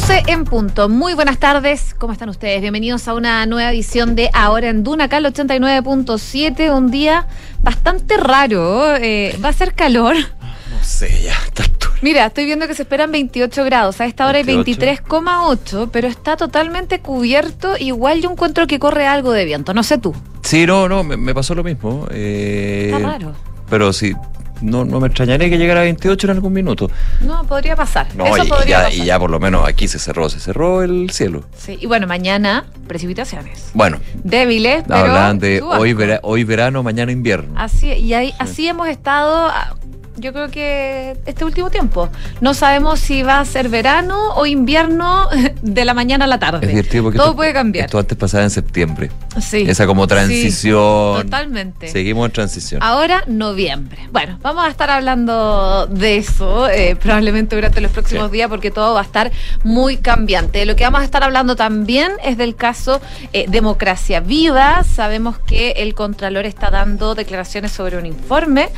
12 en punto. Muy buenas tardes. ¿Cómo están ustedes? Bienvenidos a una nueva edición de Ahora en Duna, acá el 89.7. Un día bastante raro. eh, va a ser calor. No sé, ya está. Mira, estoy viendo que se esperan 28 grados. A esta hora hay 28. 23,8, pero está totalmente cubierto. Igual yo encuentro que corre algo de viento. No sé tú. Sí, no, no, me, me pasó lo mismo. eh, Está raro. Pero sí, no, no me extrañaría que llegara a 28 en algún minuto. No, podría pasar. No, Eso y, podría ya, pasar. y ya por lo menos aquí se cerró, se cerró el cielo. Sí, y bueno, mañana precipitaciones. Bueno, Débiles, pero. hablan de hoy, vera- hoy verano, mañana invierno. Así, y ahí, así hemos estado, ah, yo creo que este último tiempo. No sabemos si va a ser verano o invierno de la mañana a la tarde. es divertido porque Todo esto, puede cambiar. esto antes pasaba en septiembre. sí. Esa como Sí, transición. totalmente. Seguimos en transición. Ahora, noviembre. Bueno, vamos a estar hablando de eso eh, probablemente durante los próximos Sí. días porque todo va a estar muy cambiante. Lo que vamos a estar hablando también es del caso eh, Democracia Viva. Sabemos que el Contralor está dando declaraciones sobre un informe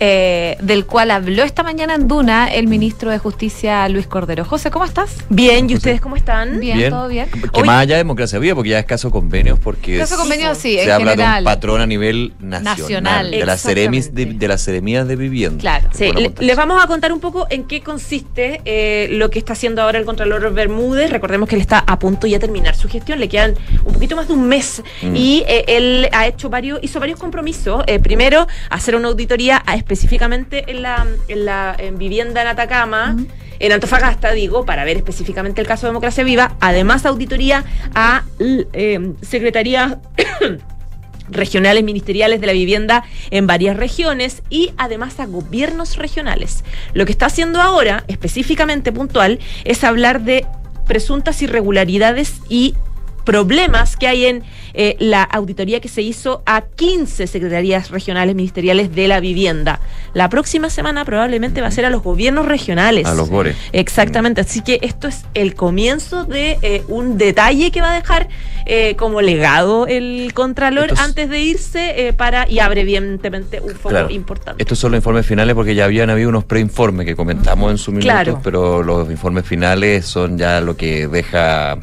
eh, del cual habló esta mañana en Duna el ministro de Justicia Luis Cordero. José, ¿cómo estás? Bien, ¿y ustedes cómo están? Bien, todo bien. Que Hoy- más allá de democracia viva, porque ya es caso convenios, porque Caso es- convenio, sí, se en habla de general. un patrón a nivel nacional, Nacional, de las seremis de, de las seremías de vivienda. Claro. Sí, le- les vamos a contar un poco en qué consiste eh, lo que está haciendo ahora el Contralor Bermúdez. Recordemos que él está a punto ya de terminar su gestión, le quedan un poquito más de un mes Mm. y eh, él ha hecho varios, hizo varios compromisos. Eh, primero, hacer una auditoría a- específicamente en la, en la en vivienda en Atacama. En Antofagasta, digo, para ver específicamente el caso de Democracia Viva. Además, auditoría a eh, secretarías regionales ministeriales de la vivienda en varias regiones y además a gobiernos regionales. Lo que está haciendo ahora, específicamente puntual, es hablar de presuntas irregularidades y problemas que hay en eh, la auditoría que se hizo a 15 secretarías regionales ministeriales de la vivienda. La próxima semana probablemente va a ser a los gobiernos regionales. A los GORE. Exactamente, así que esto es el comienzo de eh, un detalle que va a dejar eh, como legado el Contralor antes de irse para, y abre evidentemente un foco Claro. importante. Estos son los informes finales porque ya habían habido unos preinformes que comentamos en su minuto, Claro. pero los informes finales son ya lo que deja...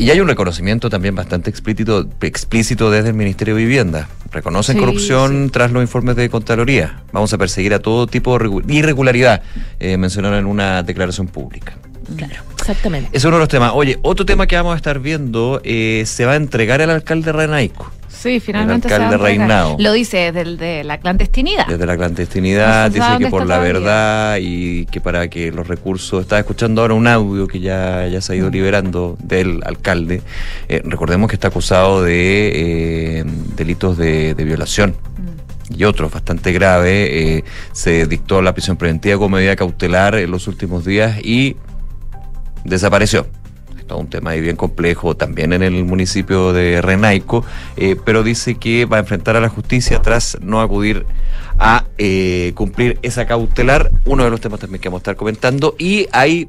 Y hay un reconocimiento también bastante explícito, explícito desde el Ministerio de Vivienda. Reconocen Sí, corrupción tras los informes de Contraloría. Vamos a perseguir a todo tipo de regu- irregularidad, eh, mencionaron en una declaración pública. Claro, exactamente. Es uno de los temas. Oye, otro tema que vamos a estar viendo, eh, se va a entregar al alcalde Renaico. Sí, finalmente El alcalde se va a entregar. Reinao. Lo dice desde de la clandestinidad. Desde la No clandestinidad, se dice que por la verdad y que para que los recursos. Estaba escuchando ahora un audio que ya, ya se ha ido Mm. liberando del alcalde. Eh, recordemos que está acusado de eh, delitos de, de violación Mm. y otros bastante graves. Eh, se dictó la prisión preventiva como medida cautelar en los últimos días y desapareció. Un tema ahí bien complejo también en el municipio de Renaico, eh, pero dice que va a enfrentar a la justicia tras no acudir a eh, cumplir esa cautelar. Uno de los temas también que vamos a estar comentando. Y hay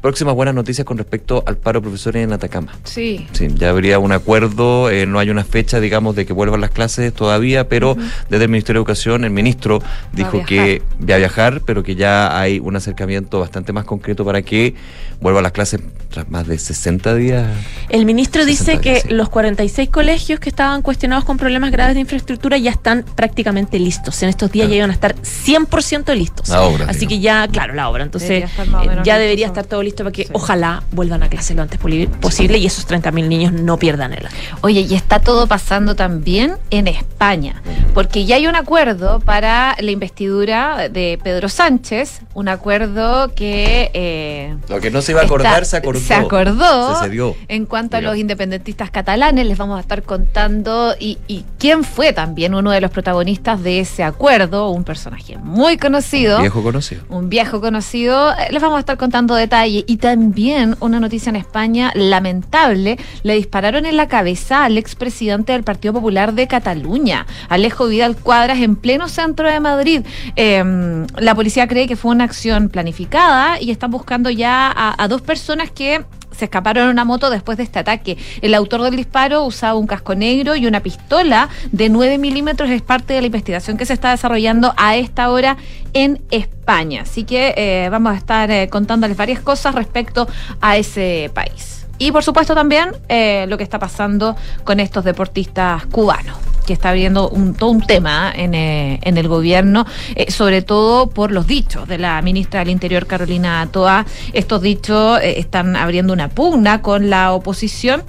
próximas buenas noticias con respecto al paro de profesores en Atacama. Sí. Sí, ya habría un acuerdo, eh, no hay una fecha, digamos, de que vuelvan las clases todavía, pero desde el Ministerio de Educación, el ministro dijo que va a viajar, pero que ya hay un acercamiento bastante más concreto para que vuelvan las clases tras más de 60 días. El ministro 60 dice que días, sí. los 46 colegios que estaban cuestionados con problemas graves de infraestructura ya están prácticamente listos. En estos días Claro. ya iban a estar 100% listos. La obra, Así digo. que ya, claro, la obra. Entonces, Debería eh, ya debería estar todo listo para que Sí. ojalá vuelvan a clase lo antes posible y esos 30.000 niños no pierdan el año. Oye, y está todo pasando también en España, porque ya hay un acuerdo para la investidura de Pedro Sánchez, un acuerdo que... eh, Lo que no se iba a acordar, está- se acordó. Se acordó. Se cedió. En cuanto a los independentistas catalanes, les vamos a estar contando y, y quién fue también uno de los protagonistas de ese acuerdo, un personaje muy conocido. Viejo conocido. un viejo conocido. Les vamos a estar contando detalles. Y también una noticia en España lamentable. Le dispararon en la cabeza al expresidente del Partido Popular de Cataluña, Alejo Vidal Cuadras, en pleno centro de Madrid. Eh, la policía cree que fue una acción planificada y están buscando ya a, dos personas que se escaparon en una moto después de este ataque. El autor del disparo usaba un casco negro y una pistola de 9 milímetros. Es parte de la investigación que se está desarrollando a esta hora en España. Así que eh, vamos a estar eh, contándoles varias cosas respecto a ese país. Y por supuesto también eh, lo que está pasando con estos deportistas cubanos que está abriendo todo un tema en, eh, en el gobierno, eh, sobre todo por los dichos de la ministra del Interior, Carolina Toa. Estos dichos están abriendo una pugna con la oposición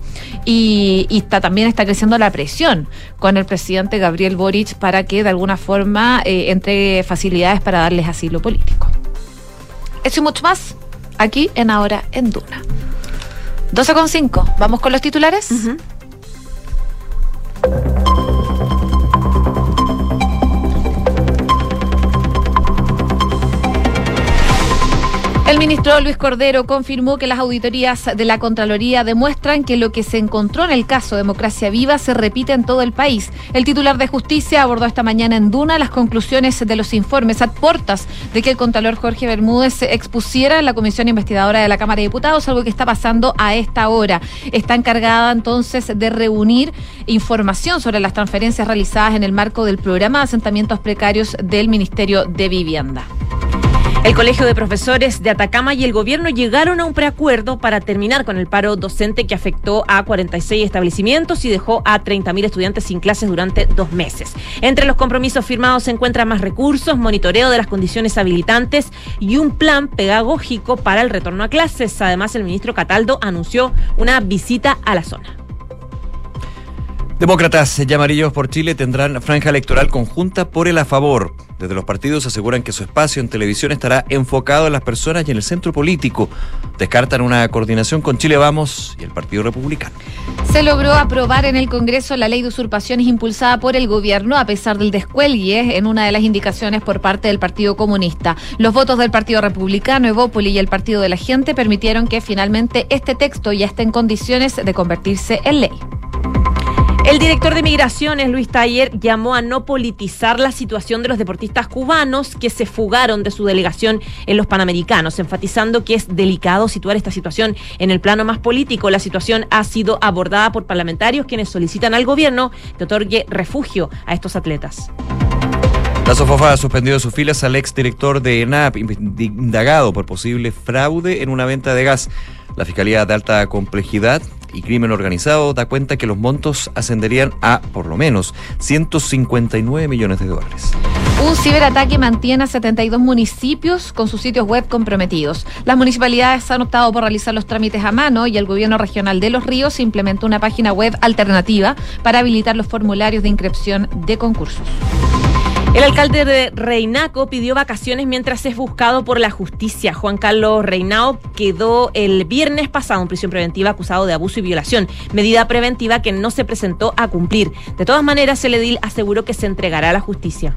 y, y está, también está creciendo la presión con el presidente Gabriel Boric para que de alguna forma entregue facilidades para darles asilo político. Eso y mucho más aquí en Ahora en Duna. 12,5. ¿Vamos con los titulares? El ministro Luis Cordero confirmó que las auditorías de la Contraloría demuestran que lo que se encontró en el caso Democracia Viva se repite en todo el país. El titular de Justicia abordó esta mañana en Duna las conclusiones de los informes a portas de que el Contralor Jorge Bermúdez se expusiera en la Comisión Investigadora de la Cámara de Diputados, algo que está pasando a esta hora. Está encargada entonces de reunir información sobre las transferencias realizadas en el marco del programa de asentamientos precarios del Ministerio de Vivienda. El Colegio de Profesores de Atacama y el gobierno llegaron a un preacuerdo para terminar con el paro docente que afectó a 46 establecimientos y dejó a 30.000 estudiantes sin clases durante dos meses. Entre los compromisos firmados se encuentran más recursos, monitoreo de las condiciones habilitantes y un plan pedagógico para el retorno a clases. Además, el ministro Cataldo anunció una visita a la zona. Demócratas y amarillos por Chile tendrán franja electoral conjunta por el a favor. Desde los partidos aseguran que su espacio en televisión estará enfocado en las personas y en el centro político. Descartan una coordinación con Chile Vamos y el Partido Republicano. Se logró aprobar en el Congreso la ley de usurpaciones impulsada por el gobierno a pesar del descuelgue en una de las indicaciones por parte del Partido Comunista. Los votos del Partido Republicano, Evópoli y el Partido de la Gente permitieron que finalmente este texto ya esté en condiciones de convertirse en ley. El director de Migraciones, Luis Taller, llamó a no politizar la situación de los deportistas cubanos que se fugaron de su delegación en los Panamericanos, enfatizando que es delicado situar esta situación en el plano más político. La situación ha sido abordada por parlamentarios quienes solicitan al gobierno que otorgue refugio a estos atletas. La Sofofa ha suspendido sus filas al exdirector de ENAP, indagado por posible fraude en una venta de gas. La Fiscalía de Alta Complejidad y Crimen Organizado da cuenta que los montos ascenderían a, por lo menos, 159 millones de dólares. Un ciberataque mantiene a 72 municipios con sus sitios web comprometidos. Las municipalidades han optado por realizar los trámites a mano y el gobierno regional de Los Ríos implementó una página web alternativa para habilitar los formularios de inscripción de concursos. El alcalde de Reinaco pidió vacaciones mientras es buscado por la justicia. Juan Carlos Reinao quedó el viernes pasado en prisión preventiva acusado de abuso y violación, medida preventiva que no se presentó a cumplir. De todas maneras, el edil aseguró que se entregará a la justicia.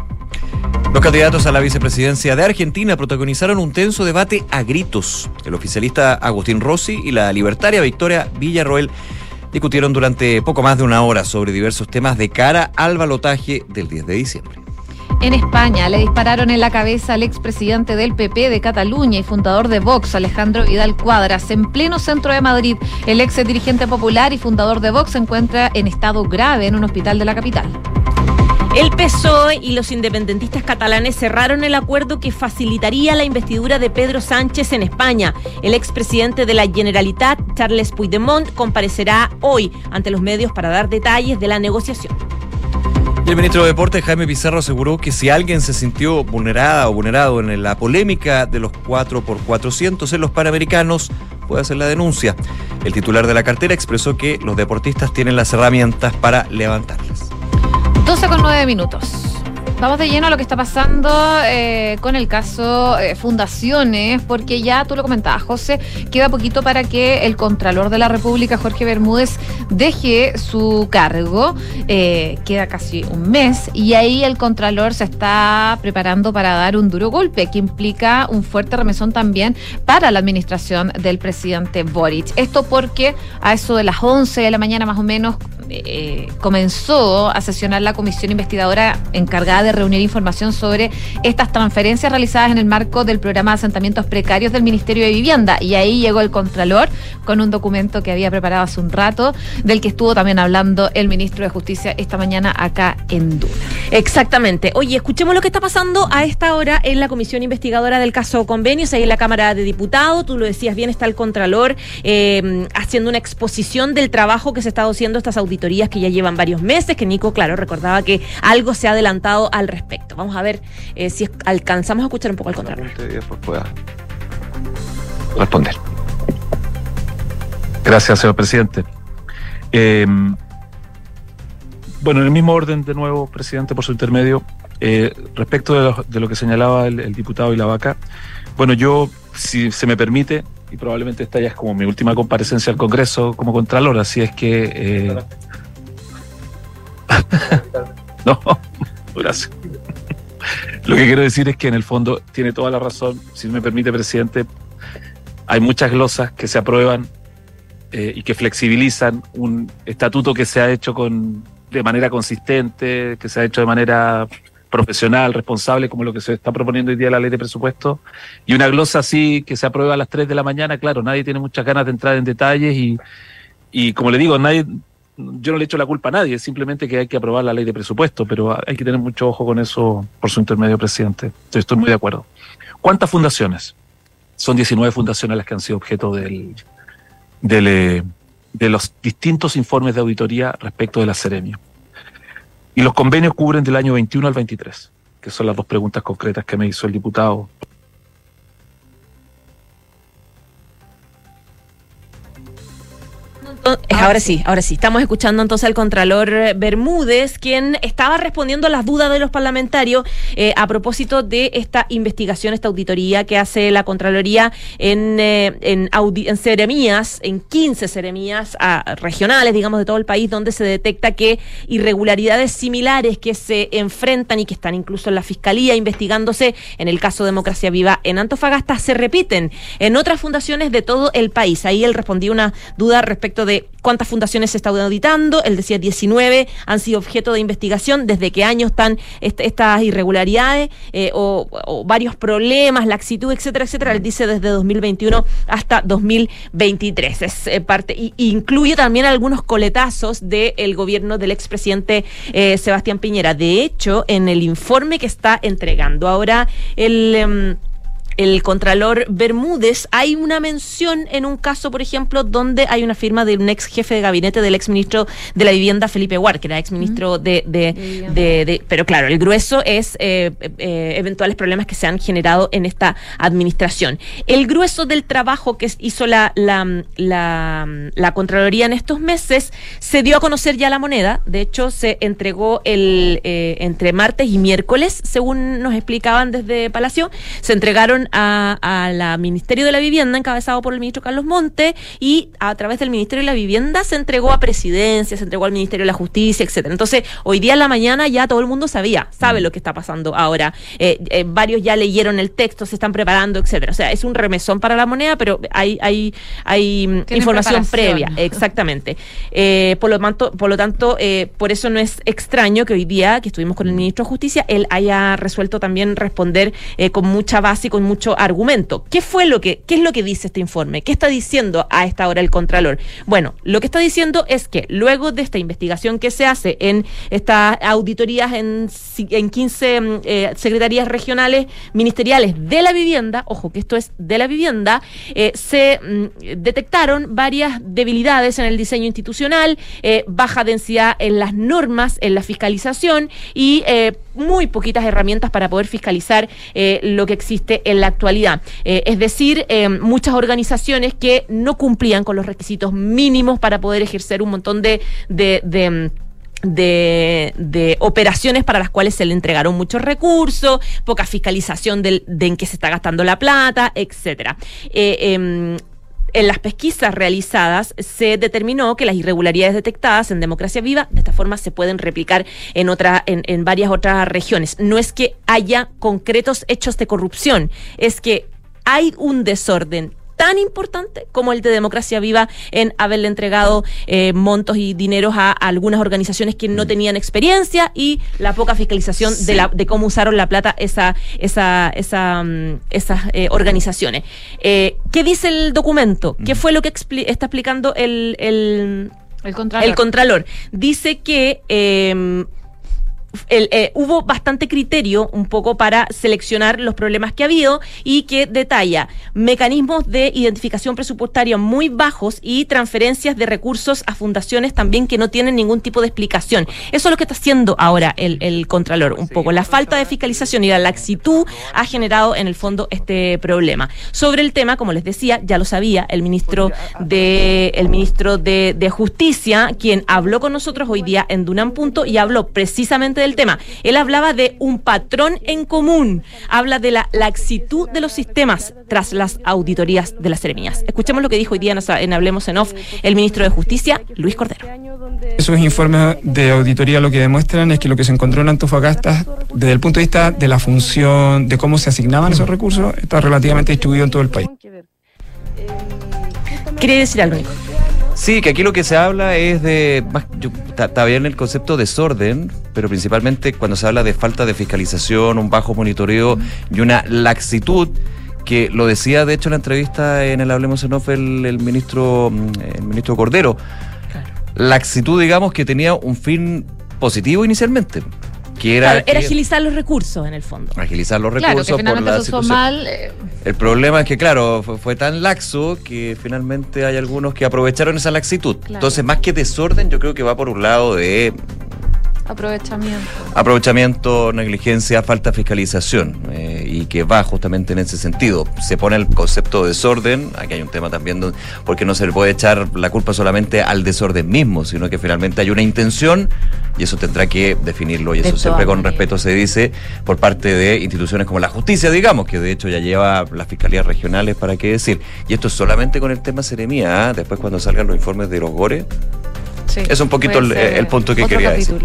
Los candidatos a la vicepresidencia de Argentina protagonizaron un tenso debate a gritos. El oficialista Agustín Rossi y la libertaria Victoria Villarroel discutieron durante poco más de una hora sobre diversos temas de cara al balotaje del 10 de diciembre. En España le dispararon en la cabeza al expresidente del PP de Cataluña y fundador de Vox, Alejandro Vidal Cuadras, en pleno centro de Madrid. El ex dirigente popular y fundador de Vox se encuentra en estado grave en un hospital de la capital. El PSOE y los independentistas catalanes cerraron el acuerdo que facilitaría la investidura de Pedro Sánchez en España. El expresidente de la Generalitat, Charles Puigdemont, comparecerá hoy ante los medios para dar detalles de la negociación. El ministro de Deportes, Jaime Pizarro, aseguró que si alguien se sintió vulnerada o vulnerado en la polémica de los 4 por 400 en los Panamericanos, puede hacer la denuncia. El titular de la cartera expresó que los deportistas tienen las herramientas para levantarlas. 12 con 9 minutos. Vamos de lleno a lo que está pasando eh, con el caso eh, Fundaciones, porque ya tú lo comentabas, José, queda poquito para que el Contralor de la República, Jorge Bermúdez, deje su cargo. Eh, queda casi un mes y ahí el Contralor se está preparando para dar un duro golpe que implica un fuerte remesón también para la administración del presidente Boric. Esto porque a eso de las 11 de la mañana más o menos comenzó a sesionar la comisión investigadora encargada de reunir información sobre estas transferencias realizadas en el marco del programa de asentamientos precarios del Ministerio de Vivienda. Y ahí llegó el Contralor con un documento que había preparado hace un rato, del que estuvo también hablando el ministro de Justicia esta mañana acá en Duna. Exactamente. Oye, escuchemos lo que está pasando a esta hora en la comisión investigadora del caso Convenios, ahí en la Cámara de Diputados. Tú lo decías bien, está el Contralor eh, haciendo una exposición del trabajo que se ha estado haciendo estas auditorías que ya llevan varios meses, que Nico, claro, recordaba que algo se ha adelantado al respecto. Vamos a ver eh, si alcanzamos a escuchar un poco al Contralor. pueda responder. Gracias, señor presidente. Eh, bueno, en el mismo orden, de nuevo, presidente, por su intermedio, eh, respecto de lo, que señalaba el, diputado y la vaca, bueno, yo, si se me permite, y probablemente esta ya es como mi última comparecencia al Congreso como Contralor, así es que... No, gracias. Lo que quiero decir es que en el fondo tiene toda la razón, si me permite, presidente, hay muchas glosas que se aprueban eh, y que flexibilizan un estatuto que se ha hecho con, de manera consistente, que se ha hecho de manera profesional, responsable, como lo que se está proponiendo hoy día la ley de presupuesto, y una glosa así que se aprueba a las 3 de la mañana, claro, nadie tiene muchas ganas de entrar en detalles y, y como le digo, nadie, yo no le echo la culpa a nadie, simplemente que hay que aprobar la ley de presupuesto, pero hay que tener mucho ojo con eso por su intermedio, presidente. estoy muy de acuerdo. ¿Cuántas fundaciones? Son 19 fundaciones las que han sido objeto del, eh, de los distintos informes de auditoría respecto de la Seremio. Y los convenios cubren del año 21 al 23, que son las dos preguntas concretas que me hizo el diputado Ahora sí, ahora sí. Estamos escuchando entonces al Contralor Bermúdez, quien estaba respondiendo a las dudas de los parlamentarios eh, a propósito de esta investigación, esta auditoría que hace la Contraloría en, eh, en, en seremías, en 15 seremías ah, regionales, digamos, de todo el país, donde se detecta que irregularidades similares que se enfrentan y que están incluso en la Fiscalía investigándose en el caso Democracia Viva en Antofagasta se repiten en otras fundaciones de todo el país. Ahí él respondió una duda respecto de cuántas fundaciones se está auditando. Él decía 19 han sido objeto de investigación. ¿Desde qué año están estas irregularidades eh, o, varios problemas, laxitud, etcétera, etcétera? Él dice desde 2021 hasta 2023. Es eh, parte, y, incluye también algunos coletazos del gobierno del expresidente eh, Sebastián Piñera. De hecho, en el informe que está entregando ahora el... Em, el Contralor Bermúdez, hay una mención en un caso, por ejemplo, donde hay una firma de un ex jefe de gabinete del ex ministro de la Vivienda, Felipe Guar, que era ex ministro de, de, Pero claro, el grueso es eh, eh, eventuales problemas que se han generado en esta administración. El grueso del trabajo que hizo la, la, la, Contraloría en estos meses se dio a conocer ya la moneda. De hecho, se entregó el eh, entre martes y miércoles, según nos explicaban desde Palacio, se entregaron a, la Ministerio de la Vivienda, encabezado por el ministro Carlos Monte, y a través del Ministerio de la Vivienda se entregó a Presidencia, se entregó al Ministerio de la Justicia, etcétera. Entonces, hoy día en la mañana ya todo el mundo sabía, sabe mm. lo que está pasando ahora. Eh, eh, varios ya leyeron el texto, se están preparando, etcétera. O sea, es un remesón para la moneda, pero hay, hay, hay mm, información previa, exactamente. Eh, por lo tanto, por lo tanto, por eso no es extraño que hoy día, que estuvimos con el ministro de Justicia, él haya resuelto también responder con mucha base y con mucho argumento. ¿Qué fue lo que, qué es lo que dice este informe? ¿Qué está diciendo a esta hora el Contralor? Bueno, lo que está diciendo es que luego de esta investigación que se hace en estas auditorías en, en 15 mm, eh, secretarías regionales ministeriales de la vivienda, ojo que esto es de la vivienda, eh, se mm, detectaron varias debilidades en el diseño institucional, eh, baja densidad en las normas, en la fiscalización y muy poquitas herramientas para poder fiscalizar lo que existe en la actualidad. Eh, es decir, eh, muchas organizaciones que no cumplían con los requisitos mínimos para poder ejercer un montón de, de, de operaciones para las cuales se le entregaron muchos recursos, poca fiscalización de en qué se está gastando la plata, etcétera. Eh, em, en las pesquisas realizadas se determinó que las irregularidades detectadas en Democracia Viva de esta forma se pueden replicar en, otra, en, en varias otras regiones. No es que haya concretos hechos de corrupción, es que hay un desorden tan importante como el de Democracia Viva en haberle entregado eh, montos y dineros a, algunas organizaciones que no tenían experiencia y la poca fiscalización de, la, de cómo usaron la plata esa, esa, esa, mm, esas eh, organizaciones. Eh, ¿Qué dice el documento? ¿Qué fue lo que está explicando el, el, el, contralor. el Contralor? Dice que eh, hubo bastante criterio un poco para seleccionar los problemas que ha habido y que detalla mecanismos de identificación presupuestaria muy bajos y transferencias de recursos a fundaciones también que no tienen ningún tipo de explicación. Eso es lo que está haciendo ahora el, el Contralor, un poco. La falta de fiscalización y la laxitud ha generado en el fondo este problema. Sobre el tema, como les decía, ya lo sabía el ministro de, el ministro de, de Justicia, quien habló con nosotros hoy día en Dunan Punto y habló precisamente del tema. Él hablaba de un patrón en común, habla de la laxitud de los sistemas tras las auditorías de las seremías. Escuchemos lo que dijo hoy día en Hablemos en Off el ministro de Justicia, Luis Cordero. Esos informes de auditoría lo que demuestran es que lo que se encontró en Antofagasta, desde el punto de vista de la función, de cómo se asignaban esos recursos, está relativamente distribuido en todo el país. ¿Quiere decir algo, Nico? Sí, que aquí lo que se habla es de. Está bien el concepto de desorden, pero principalmente cuando se habla de falta de fiscalización, un bajo monitoreo y una laxitud que lo decía de hecho en la entrevista en el Hablemos en Off el, ministro mm, el ministro Cordero. Laxitud, digamos, que tenía un fin positivo inicialmente era, agilizar los recursos en el fondo. Agilizar los recursos. Claro, que finalmente se usó mal. Eh. El problema es que, claro, fue, tan laxo que finalmente hay algunos que aprovecharon esa laxitud. Entonces, más que desorden, yo creo que va por un lado de Aprovechamiento. Aprovechamiento, negligencia, falta de fiscalización eh, y que va justamente en ese sentido. Se pone el concepto de desorden, aquí hay un tema también porque no se le puede echar la culpa solamente al desorden mismo, sino que finalmente hay una intención y eso tendrá que definirlo y eso siempre con respeto se dice por parte de instituciones como la justicia, digamos, que de hecho ya lleva las fiscalías regionales para qué decir. Y esto es solamente con el tema Seremía, ¿ah? después cuando salgan los informes de los GORE es un poquito el, punto que quería decir.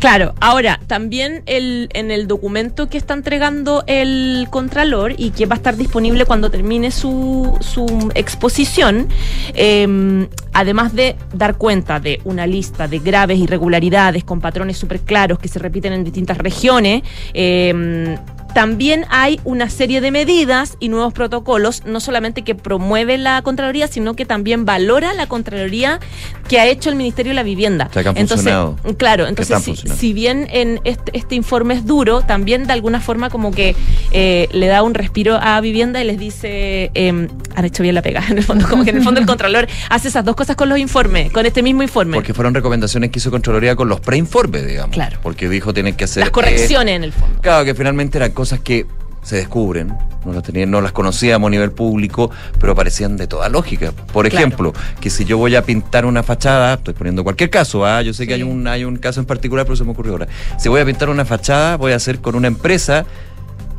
Claro, ahora, también el, en el documento que está entregando el Contralor y que va a estar disponible cuando termine su, su exposición, em, además de dar cuenta de una lista de graves irregularidades con patrones súper claros que se repiten en distintas regiones, eh, también hay una serie de medidas y nuevos protocolos, no solamente que promueve la Contraloría, sino que también valora la Contraloría que ha hecho el Ministerio de la Vivienda. entonces, claro, entonces si, bien en este, este, informe es duro, también de alguna forma como que eh, le da un respiro a Vivienda y les dice, eh, han hecho bien la pega, en el fondo, como que en el fondo el Contralor hace esas dos cosas con los informes, con este mismo informe. Porque fueron recomendaciones que hizo Contraloría con los preinformes, digamos. Claro. Porque dijo tienen que hacer... Las correcciones en el fondo. Claro, que finalmente eran cosas que se descubren, no las, tenían, no las conocíamos a nivel público, pero parecían de toda lógica. Por ejemplo, que si yo voy a pintar una fachada, estoy poniendo cualquier caso, ¿ah? yo sé que hay un, hay un caso en particular, pero se me ocurrió ahora. Si voy a pintar una fachada, voy a hacer con una empresa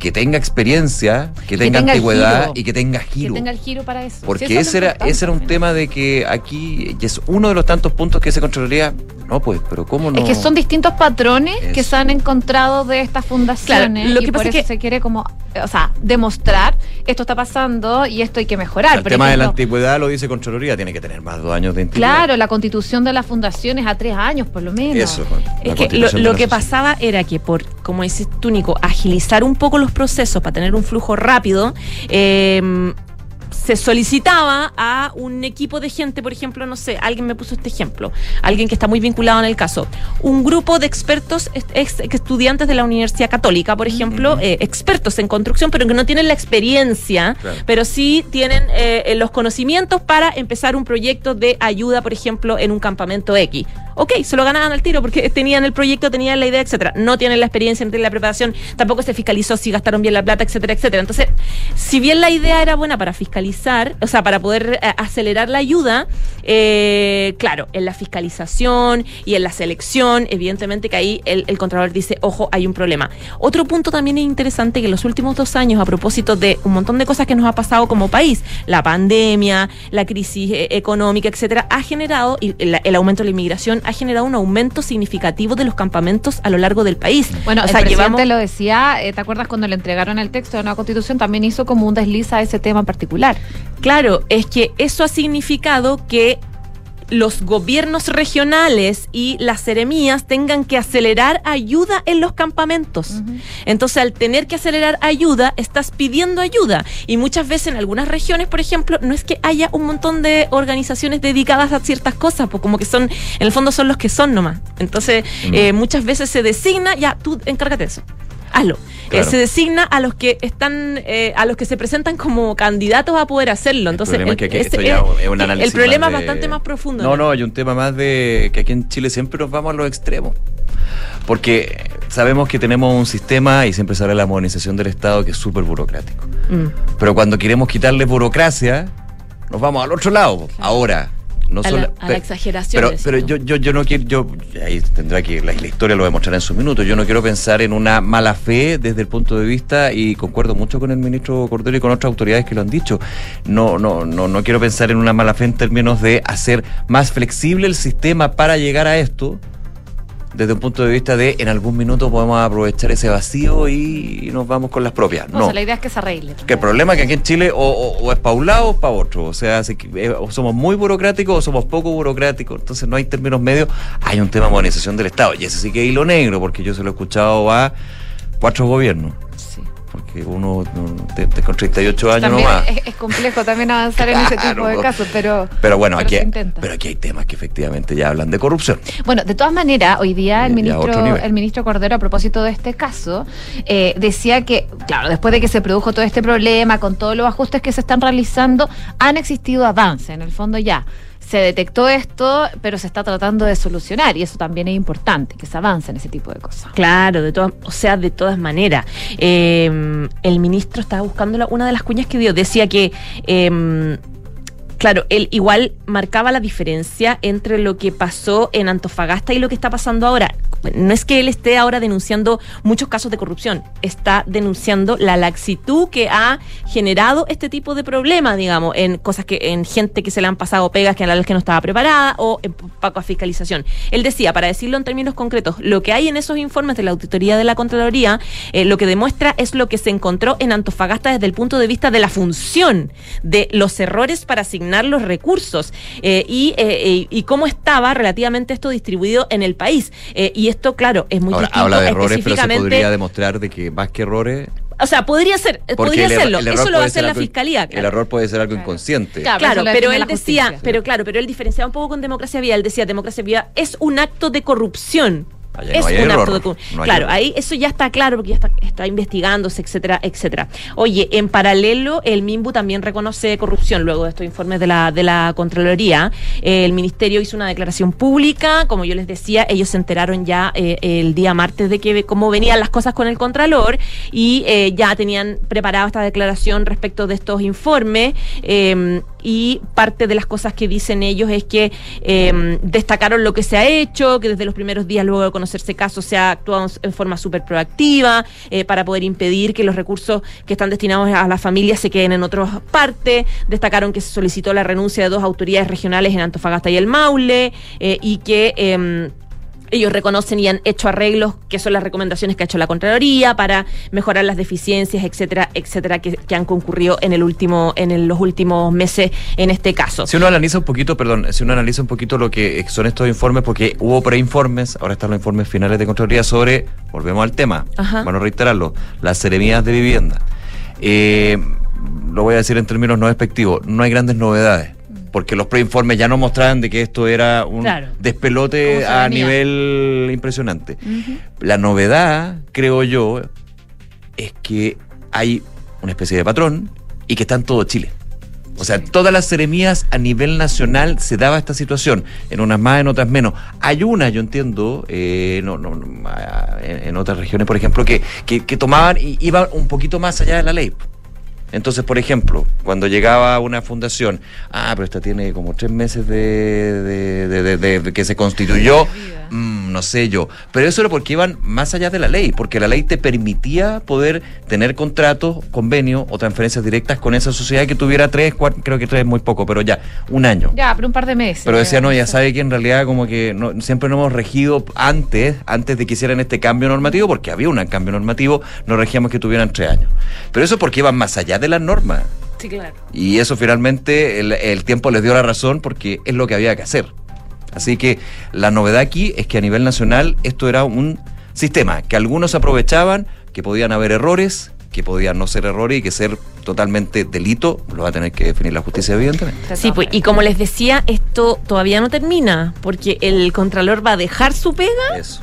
que tenga experiencia, que, tenga, antigüedad y que tenga giro. Que tenga el giro para eso. Porque ese, era, ese era un tema de que aquí, y es uno de los tantos puntos que se controlaría, no pues, pero ¿cómo no? Es que son distintos patrones que se han encontrado de estas fundaciones lo que y pasa por eso que se quiere como, o sea, demostrar esto está pasando y esto hay que mejorar. el tema de la antigüedad lo dice Contraloría, tiene que tener más de dos años de antigüedad. Claro, la constitución de las fundaciones a tres años por lo menos. Eso, es que lo, lo que pasaba era que por, como dices tú, Nico, agilizar un poco los procesos para tener un flujo rápido, eh, se solicitaba a un equipo de gente, por ejemplo, no sé, alguien me puso este ejemplo, alguien que está muy vinculado en el caso, un grupo de expertos, ex, estudiantes de la Universidad Católica, por ejemplo, eh, expertos en construcción, pero que no tienen la experiencia, pero sí tienen eh, los conocimientos para empezar un proyecto de ayuda, por ejemplo, en un campamento X. Ok, se lo ganaban al tiro porque tenían el proyecto, tenían la idea, etcétera. No tienen la experiencia, no la preparación, tampoco se fiscalizó si gastaron bien la plata, etcétera, etcétera. Entonces, si bien la idea era buena para fiscalizar, o sea, para poder eh, acelerar la ayuda, eh, claro, en la fiscalización y en la selección, evidentemente que ahí el, el Contralor dice, ojo, hay un problema. Otro punto también es interesante que en los últimos dos años, a propósito de un montón de cosas que nos ha pasado como país, la pandemia, la crisis eh, económica, etcétera, ha generado, el, aumento de la inmigración ha generado un aumento significativo de los campamentos a lo largo del país. Bueno, o el sea, presidente llevamos- lo decía, eh, ¿te acuerdas cuando le entregaron el texto de la constitución? También hizo como un desliz a ese tema en particular. Claro, es que eso ha significado que los gobiernos regionales y las seremías tengan que acelerar ayuda en los campamentos. Entonces, al tener que acelerar ayuda, estás pidiendo ayuda. Y muchas veces en algunas regiones, por ejemplo, no es que haya un montón de organizaciones dedicadas a ciertas cosas, pues como que son, en el fondo son los que son nomás. Entonces, Mm. eh, muchas veces se designa, ya, tú encárgate de eso. Hazlo. Eh, se designa a los que están, eh, a los que se presentan como candidatos a poder hacerlo. Entonces, problema es que aquí ese- esto ya es un el análisis problema es bastante más profundo. No, no, hay un tema más de que aquí en Chile siempre nos vamos a los extremos. Porque sabemos que tenemos un sistema y siempre se habla de la modernización del Estado que es súper burocrático. Mm. Pero cuando queremos quitarle burocracia, nos vamos al otro lado. Ahora, no A la- a la exageración, Pero, pero yo, yo, yo no quiero. Yo, ahí tendrá que. La, la historia lo demostrará en su minuto. Yo no quiero pensar en una mala fe desde el punto de vista, y concuerdo mucho con el ministro Cordero y con otras autoridades que lo han dicho. No, no, no, no quiero pensar en una mala fe en términos de hacer más flexible el sistema para llegar a esto. Desde un punto de vista de en algún minuto podemos aprovechar ese vacío y nos vamos con las propias. O No. sea, la idea es que se arregle. Que el problema es que aquí en Chile o, o- o es para un lado o es para otro. O sea, si eh, o somos muy burocráticos o somos poco burocráticos. Entonces no hay términos medios. Hay un tema de modernización del Estado. Y ese sí que es hilo negro, porque yo se lo he escuchado a cuatro gobiernos. Porque uno de- con 38 años También nomás. es, es complejo también avanzar en ese tipo de casos, pero, Pero bueno, pero aquí, se pero aquí hay temas que efectivamente ya hablan de corrupción. Bueno, de todas maneras, hoy día el ministro, el ministro Cordero, a propósito de este caso, eh, decía que, claro, después de que se produjo todo este problema, con todos los ajustes que se están realizando, han existido avances. En el fondo ya se detectó esto, pero se está tratando de solucionar y eso también es importante, que se avance en ese tipo de cosas. Claro, de todas, o sea, de todas maneras. Eh, el ministro estaba buscando una de las cuñas que dio. Decía que, eh, claro, él igual marcaba la diferencia entre lo que pasó en Antofagasta y lo que está pasando ahora. No es que él esté ahora denunciando muchos casos de corrupción, está denunciando la laxitud que ha generado este tipo de problemas, digamos, en cosas que, en gente que se le han pasado pegas que a la vez que no estaba preparada o en poca fiscalización. Él decía, para decirlo en términos concretos, lo que hay en esos informes de la auditoría de la Contraloría, eh, lo que demuestra es lo que se encontró en Antofagasta desde el punto de vista de la función, de los errores para asignar los recursos eh, y, eh, y cómo estaba relativamente esto distribuido en el país. Y esto, claro, es muy Ahora, distinto habla de errores, pero se podría demostrar de que más que errores. O sea, podría ser, podría el el Eso lo va a puede hacer ser la algo- fiscalía. El claro. error puede ser algo Claro. inconsciente. Claro. Pero él decía, justicia. pero claro, pero él diferenciaba un poco con democracia viva. Él decía, democracia viva es un acto de corrupción. Allá no es hay un error, acto de no hay claro, error. ahí eso ya está claro porque ya está, está investigándose, etcétera, etcétera. Oye, en paralelo, el MIMBU también reconoce corrupción luego de estos informes de la, de la Contraloría. Eh, el Ministerio hizo una declaración pública, como yo les decía, ellos se enteraron ya eh, el día martes de que cómo venían las cosas con el Contralor y eh, ya tenían preparada esta declaración respecto de estos informes. eh, y parte de las cosas que dicen ellos es que eh, destacaron lo que se ha hecho, que desde los primeros días luego de conocerse casos se ha actuado en forma súper proactiva eh, para poder impedir que los recursos que están destinados a las familias se queden en otras partes. Destacaron que se solicitó la renuncia de dos autoridades regionales en Antofagasta y el Maule eh, y que... ellos reconocen y han hecho arreglos, que son las recomendaciones que ha hecho la Contraloría para mejorar las deficiencias, etcétera, etcétera, que, que han concurrido en el último, en el- los últimos meses en este caso. Si uno analiza un poquito, perdón, si uno analiza un poquito lo que son estos informes, porque hubo preinformes, ahora están los informes finales de Contraloría sobre, volvemos al tema, Ajá. bueno reiterarlo, las seremías de vivienda. Eh, lo voy a decir en términos no despectivos, no hay grandes novedades, porque los preinformes ya no mostraban de que esto era un Claro. despelote a nivel impresionante. La novedad, creo yo, es que hay una especie de patrón y que está en todo Chile. O sea, todas las seremías a nivel nacional se daba esta situación, en unas más, en otras menos. Hay una, yo entiendo, eh, no, no, no, en, en otras regiones, por ejemplo, que, que, que tomaban y iban un poquito más allá de la ley. Entonces, por ejemplo, cuando llegaba una fundación, ah, pero esta tiene como tres meses de, de- de- de- de- de que se constituyó, Mm, no sé yo. Pero eso era porque iban más allá de la ley, porque la ley te permitía poder tener contratos, convenios o transferencias directas con esa sociedad que tuviera tres, cuatro, creo que tres es muy poco, pero ya, un año. Ya, pero un par de meses. Pero decía, no, ya sabe que en realidad como que no- siempre nos hemos regido antes, antes de que hicieran este cambio normativo, porque había un cambio normativo, nos regíamos que tuvieran tres años. Pero eso porque iban más allá de las normas. Sí, claro. Y eso finalmente el, el tiempo les dio la razón porque es lo que había que hacer. Así que la novedad aquí es que a nivel nacional esto era un sistema que algunos aprovechaban, que podían haber errores, que podían no ser errores y que ser totalmente delito, lo va a tener que definir la justicia evidentemente. Sí, pues, y como les decía, esto todavía no termina, porque el Contralor va a dejar su pega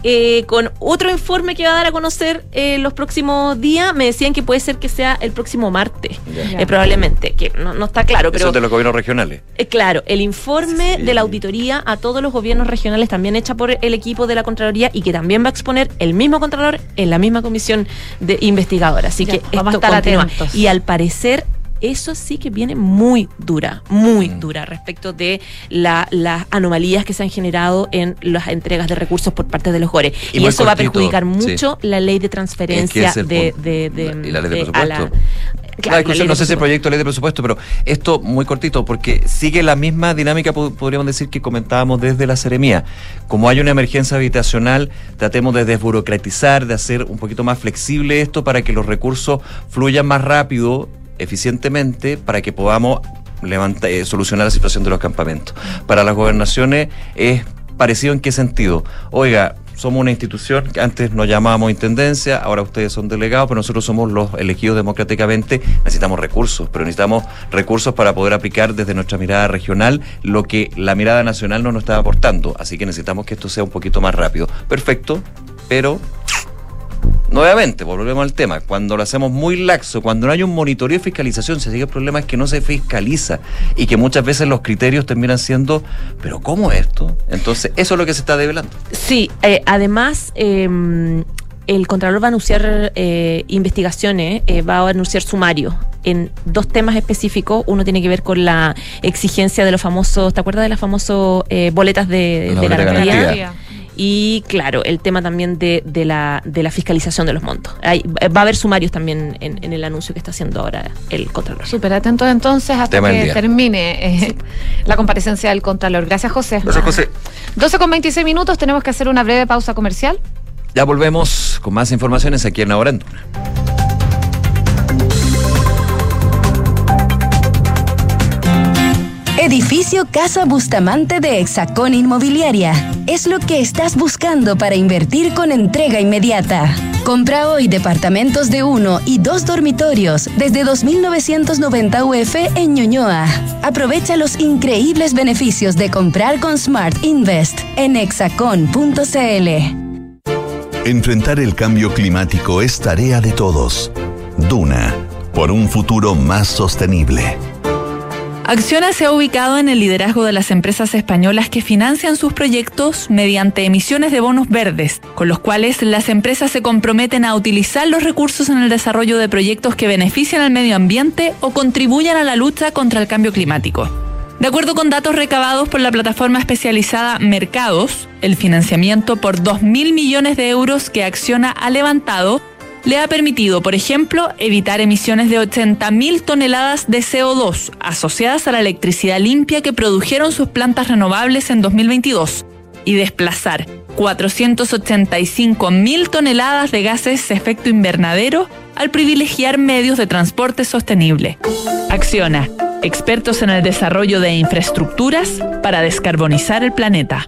eh, con otro informe que va a dar a conocer eh, los próximos días. Me decían que puede ser que sea el próximo martes, Ya. eh, probablemente, que no, no está claro, pero Eso de los gobiernos regionales. eh, claro, el informe Sí. de la auditoría a todos los gobiernos regionales también hecha por el equipo de la Contraloría y que también va a exponer el mismo Contralor en la misma comisión de investigadora. Así que vamos a esto estar continúa. atentos. Y al parecer eso sí que viene muy dura, muy Mm. dura respecto de la- las anomalías que se han generado en las entregas de recursos por parte de los GORE. Y eso va a perjudicar sí. mucho la ley de Es transferencia que es el de, punto. de, de- Y la ley de de- a la- presupuesto. Claro, La la discusión, ley no sé si el proyecto de ley de presupuesto, pero esto muy cortito, porque sigue la misma dinámica, po- podríamos decir, que comentábamos desde la Seremía. Como hay una emergencia habitacional, tratemos de desburocratizar, de hacer un poquito más flexible esto para que los recursos fluyan más rápido, eficientemente, para que podamos levantar, eh, solucionar la situación de los campamentos. Para las gobernaciones es parecido en qué sentido. Oiga, somos una institución que antes nos llamábamos intendencia, ahora ustedes son delegados, pero nosotros somos los elegidos democráticamente. Necesitamos recursos, pero necesitamos recursos para poder aplicar desde nuestra mirada regional lo que la mirada nacional no nos está aportando. Así que necesitamos que esto sea un poquito más rápido. Perfecto, pero Nuevamente, volvemos al tema. Cuando lo hacemos muy laxo, cuando no hay un monitoreo y fiscalización, se sigue el problema es que no se fiscaliza y que muchas veces los criterios terminan siendo, pero ¿cómo esto? Entonces, eso es lo que se está develando. Sí, eh, además, eh, el Contralor va a anunciar eh, investigaciones, eh, va a anunciar sumario en dos temas específicos. Uno tiene que ver con la exigencia de los famosos, ¿te acuerdas de las famosas eh, boletas de, La de boleta de garantía? garantía. Y claro, el tema también de, de la, de la fiscalización de los montos. Hay- va a haber sumarios también en, en el anuncio que está haciendo ahora el Contralor. Súper atentos entonces hasta Tema que termine eh, la comparecencia del Contralor. Gracias, José. Gracias, José. 12 con 26 minutos, tenemos que hacer una breve pausa comercial. Ya volvemos con más informaciones aquí en Ahora en Duna. Edificio Casa Bustamante de Hexacón Inmobiliaria. Es lo que estás buscando para invertir con entrega inmediata. Compra hoy departamentos de uno y dos dormitorios desde 2.990 UF en Ñuñoa. Aprovecha los increíbles beneficios de comprar con Smart Invest en hexacon.cl. Enfrentar el cambio climático es tarea de todos. Duna, por un futuro más sostenible. Acciona se ha ubicado en el liderazgo de las empresas españolas que financian sus proyectos mediante emisiones de bonos verdes, con los cuales las empresas se comprometen a utilizar los recursos en el desarrollo de proyectos que benefician al medio ambiente o contribuyan a la lucha contra el cambio climático. De acuerdo con datos recabados por la plataforma especializada Mercados, el financiamiento por 2.000 millones de euros que Acciona ha levantado le ha permitido, por ejemplo, evitar emisiones de 80.000 toneladas de CO2 asociadas a la electricidad limpia que produjeron sus plantas renovables en 2022 y desplazar 485.000 toneladas de gases de efecto invernadero al privilegiar medios de transporte sostenible. Acciona, expertos en el desarrollo de infraestructuras para descarbonizar el planeta.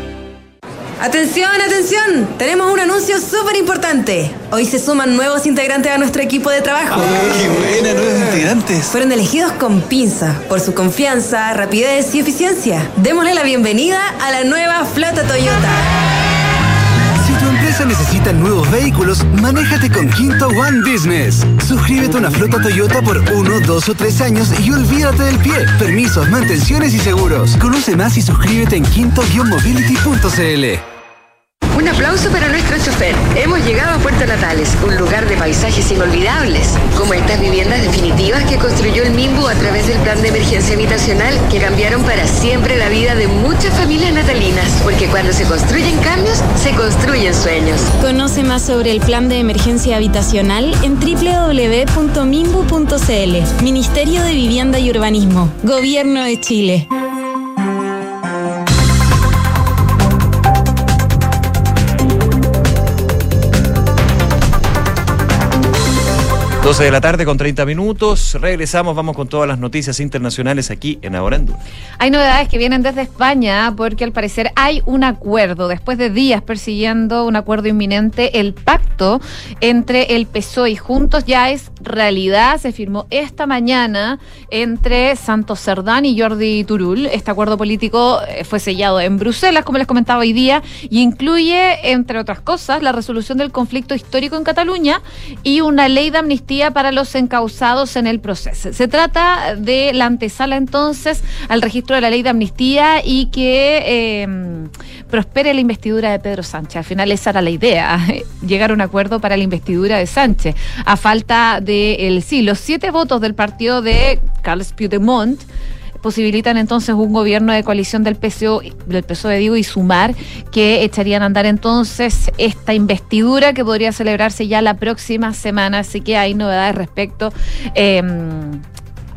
Atención, atención, tenemos un anuncio súper importante. Hoy se suman nuevos integrantes a nuestro equipo de trabajo. ¡Qué buena, nuevos integrantes! Fueron elegidos con pinza por su confianza, rapidez y eficiencia. Démosle la bienvenida a la nueva flota Toyota. Si tu empresa necesita nuevos vehículos, manéjate con Quinto One Business. Suscríbete a una flota Toyota por uno, dos o tres años y olvídate del pie. Permisos, mantenciones y seguros. Conoce más y suscríbete en quinto-mobility.cl. Aplauso para nuestro chofer. Hemos llegado a Puerto Natales, un lugar de paisajes inolvidables, como estas viviendas definitivas que construyó el MIMBU a través del plan de emergencia habitacional que cambiaron para siempre la vida de muchas familias natalinas, porque cuando se construyen cambios, se construyen sueños. Conoce más sobre el plan de emergencia habitacional en www.mimbu.cl. Ministerio de Vivienda y Urbanismo. Gobierno de Chile. 12 de la tarde con 30 minutos. Regresamos, vamos con todas las noticias internacionales aquí en Ahora en Duna. Hay novedades que vienen desde España porque al parecer hay un acuerdo, después de días persiguiendo un acuerdo inminente, el pacto entre el PSOE y Juntos ya es realidad. Se firmó esta mañana entre Santos Cerdán y Jordi Turul. Este acuerdo político eh, fue sellado en Bruselas, como les comentaba hoy día, y incluye, entre otras cosas, la resolución del conflicto histórico en Cataluña y una ley de amnistía para los encausados en el proceso. Se trata de la antesala entonces al registro de la ley de amnistía y que eh, prospere la investidura de Pedro Sánchez. Al final esa era la idea, llegar a un acuerdo para la investidura de Sánchez. A falta de el sí, los siete votos del partido de Carles Puigdemont posibilitan entonces un gobierno de coalición del PSOE, del PSOE digo, y sumar que echarían a andar entonces esta investidura que podría celebrarse ya la próxima semana. Así que hay novedades respecto. Eh,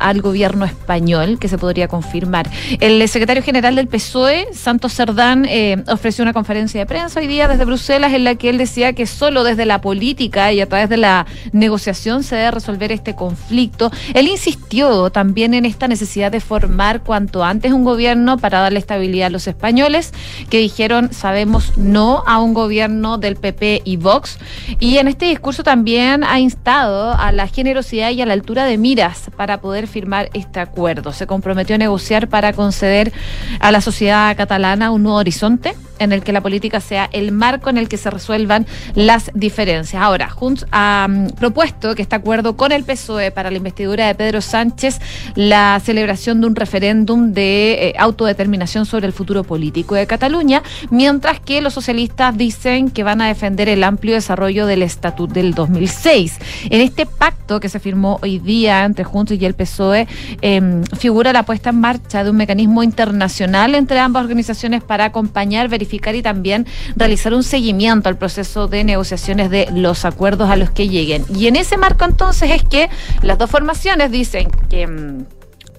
al gobierno español, que se podría confirmar. El secretario general del PSOE, Santos Cerdán, eh, ofreció una conferencia de prensa hoy día desde Bruselas en la que él decía que solo desde la política y a través de la negociación se debe resolver este conflicto. Él insistió también en esta necesidad de formar cuanto antes un gobierno para darle estabilidad a los españoles, que dijeron sabemos no a un gobierno del PP y Vox. Y en este discurso también ha instado a la generosidad y a la altura de miras para poder firmar este acuerdo. Se comprometió a negociar para conceder a la sociedad catalana un nuevo horizonte en el que la política sea el marco en el que se resuelvan las diferencias. Ahora, Junts ha propuesto que este acuerdo con el PSOE para la investidura de Pedro Sánchez la celebración de un referéndum de eh, autodeterminación sobre el futuro político de Cataluña, mientras que los socialistas dicen que van a defender el amplio desarrollo del estatut del 2006. En este pacto que se firmó hoy día entre Junts y el PSOE, PSOE em, figura la puesta en marcha de un mecanismo internacional entre ambas organizaciones para acompañar, verificar y también realizar un seguimiento al proceso de negociaciones de los acuerdos a los que lleguen. Y en ese marco entonces es que las dos formaciones dicen que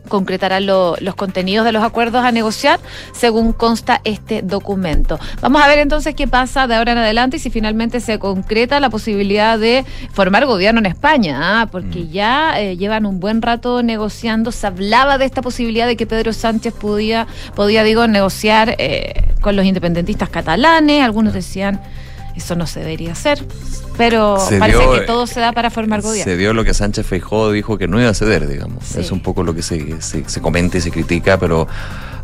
concretarán los contenidos de los acuerdos a negociar según consta este documento. Vamos a ver entonces qué pasa de ahora en adelante y si finalmente se concreta la posibilidad de formar gobierno en España, ¿ah? porque mm. ya eh, llevan un buen rato negociando. Se hablaba de esta posibilidad de que Pedro Sánchez podía, podía digo, negociar eh, con los independentistas catalanes. Algunos decían eso no se debería hacer. Pero parece que todo se da para formar gobierno. Se dio lo que Sánchez Feijó dijo que no iba a ceder, digamos. Es un poco lo que se, se, comenta y se critica, pero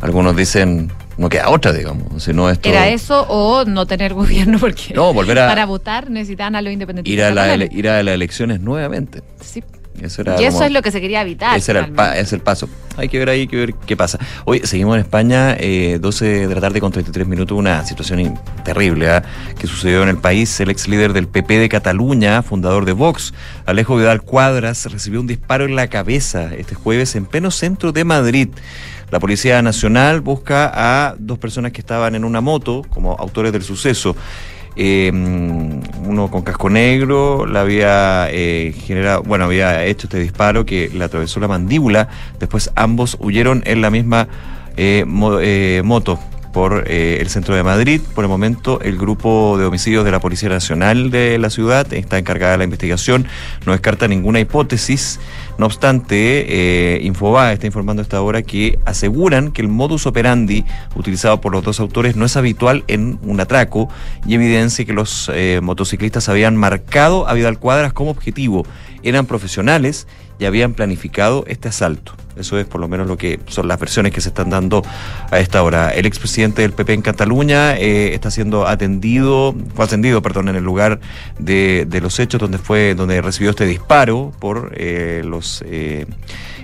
algunos dicen no queda otra, digamos. Si no esto... Era eso o no tener gobierno porque no, volver para votar necesitan a los independentistas. Ir a, ir a las elecciones nuevamente. Sí Eso era y eso como- es lo que se quería evitar. Ese era el, pa- es el paso. Hay que ver ahí, hay que ver qué pasa. Hoy seguimos en España, eh, 12 de la tarde con 33 minutos, una situación terrible ¿ah? que sucedió en el país. El ex líder del PP de Cataluña, fundador de Vox, Alejo Vidal Cuadras, recibió un disparo en la cabeza este jueves en pleno centro de Madrid. La Policía Nacional busca a dos personas que estaban en una moto como autores del suceso. Eh, uno con casco negro le había eh, generado, bueno, había hecho este disparo que le atravesó la mandíbula. Después ambos huyeron en la misma eh, eh, moto por eh, el centro de Madrid. Por el momento, el grupo de homicidios de la Policía Nacional de la ciudad está encargada de la investigación. No descarta ninguna hipótesis. No obstante, eh, está informando a esta hora que aseguran que el modus operandi utilizado por los dos autores no es habitual en un atraco y evidencia que los eh, motociclistas habían marcado a Vidal Cuadras como objetivo. Eran profesionales y habían planificado este asalto. Eso es por lo menos lo que son las versiones que se están dando a esta hora. El expresidente del PP en Cataluña eh, está siendo atendido, fue atendido, perdón, en el lugar de, de los hechos donde fue, donde recibió este disparo por eh, los eh,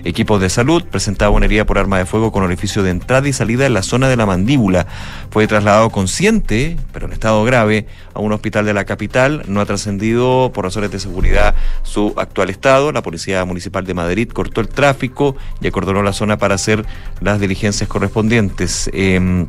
equipos de salud. Presentaba una herida por arma de fuego con orificio de entrada y salida en la zona de la mandíbula. Fue trasladado consciente, pero en estado grave, a un hospital de la capital. No ha trascendido por razones de seguridad su actual estado. La Policía Municipal de Madrid cortó el tráfico y acordonó la zona para hacer las diligencias correspondientes. Em,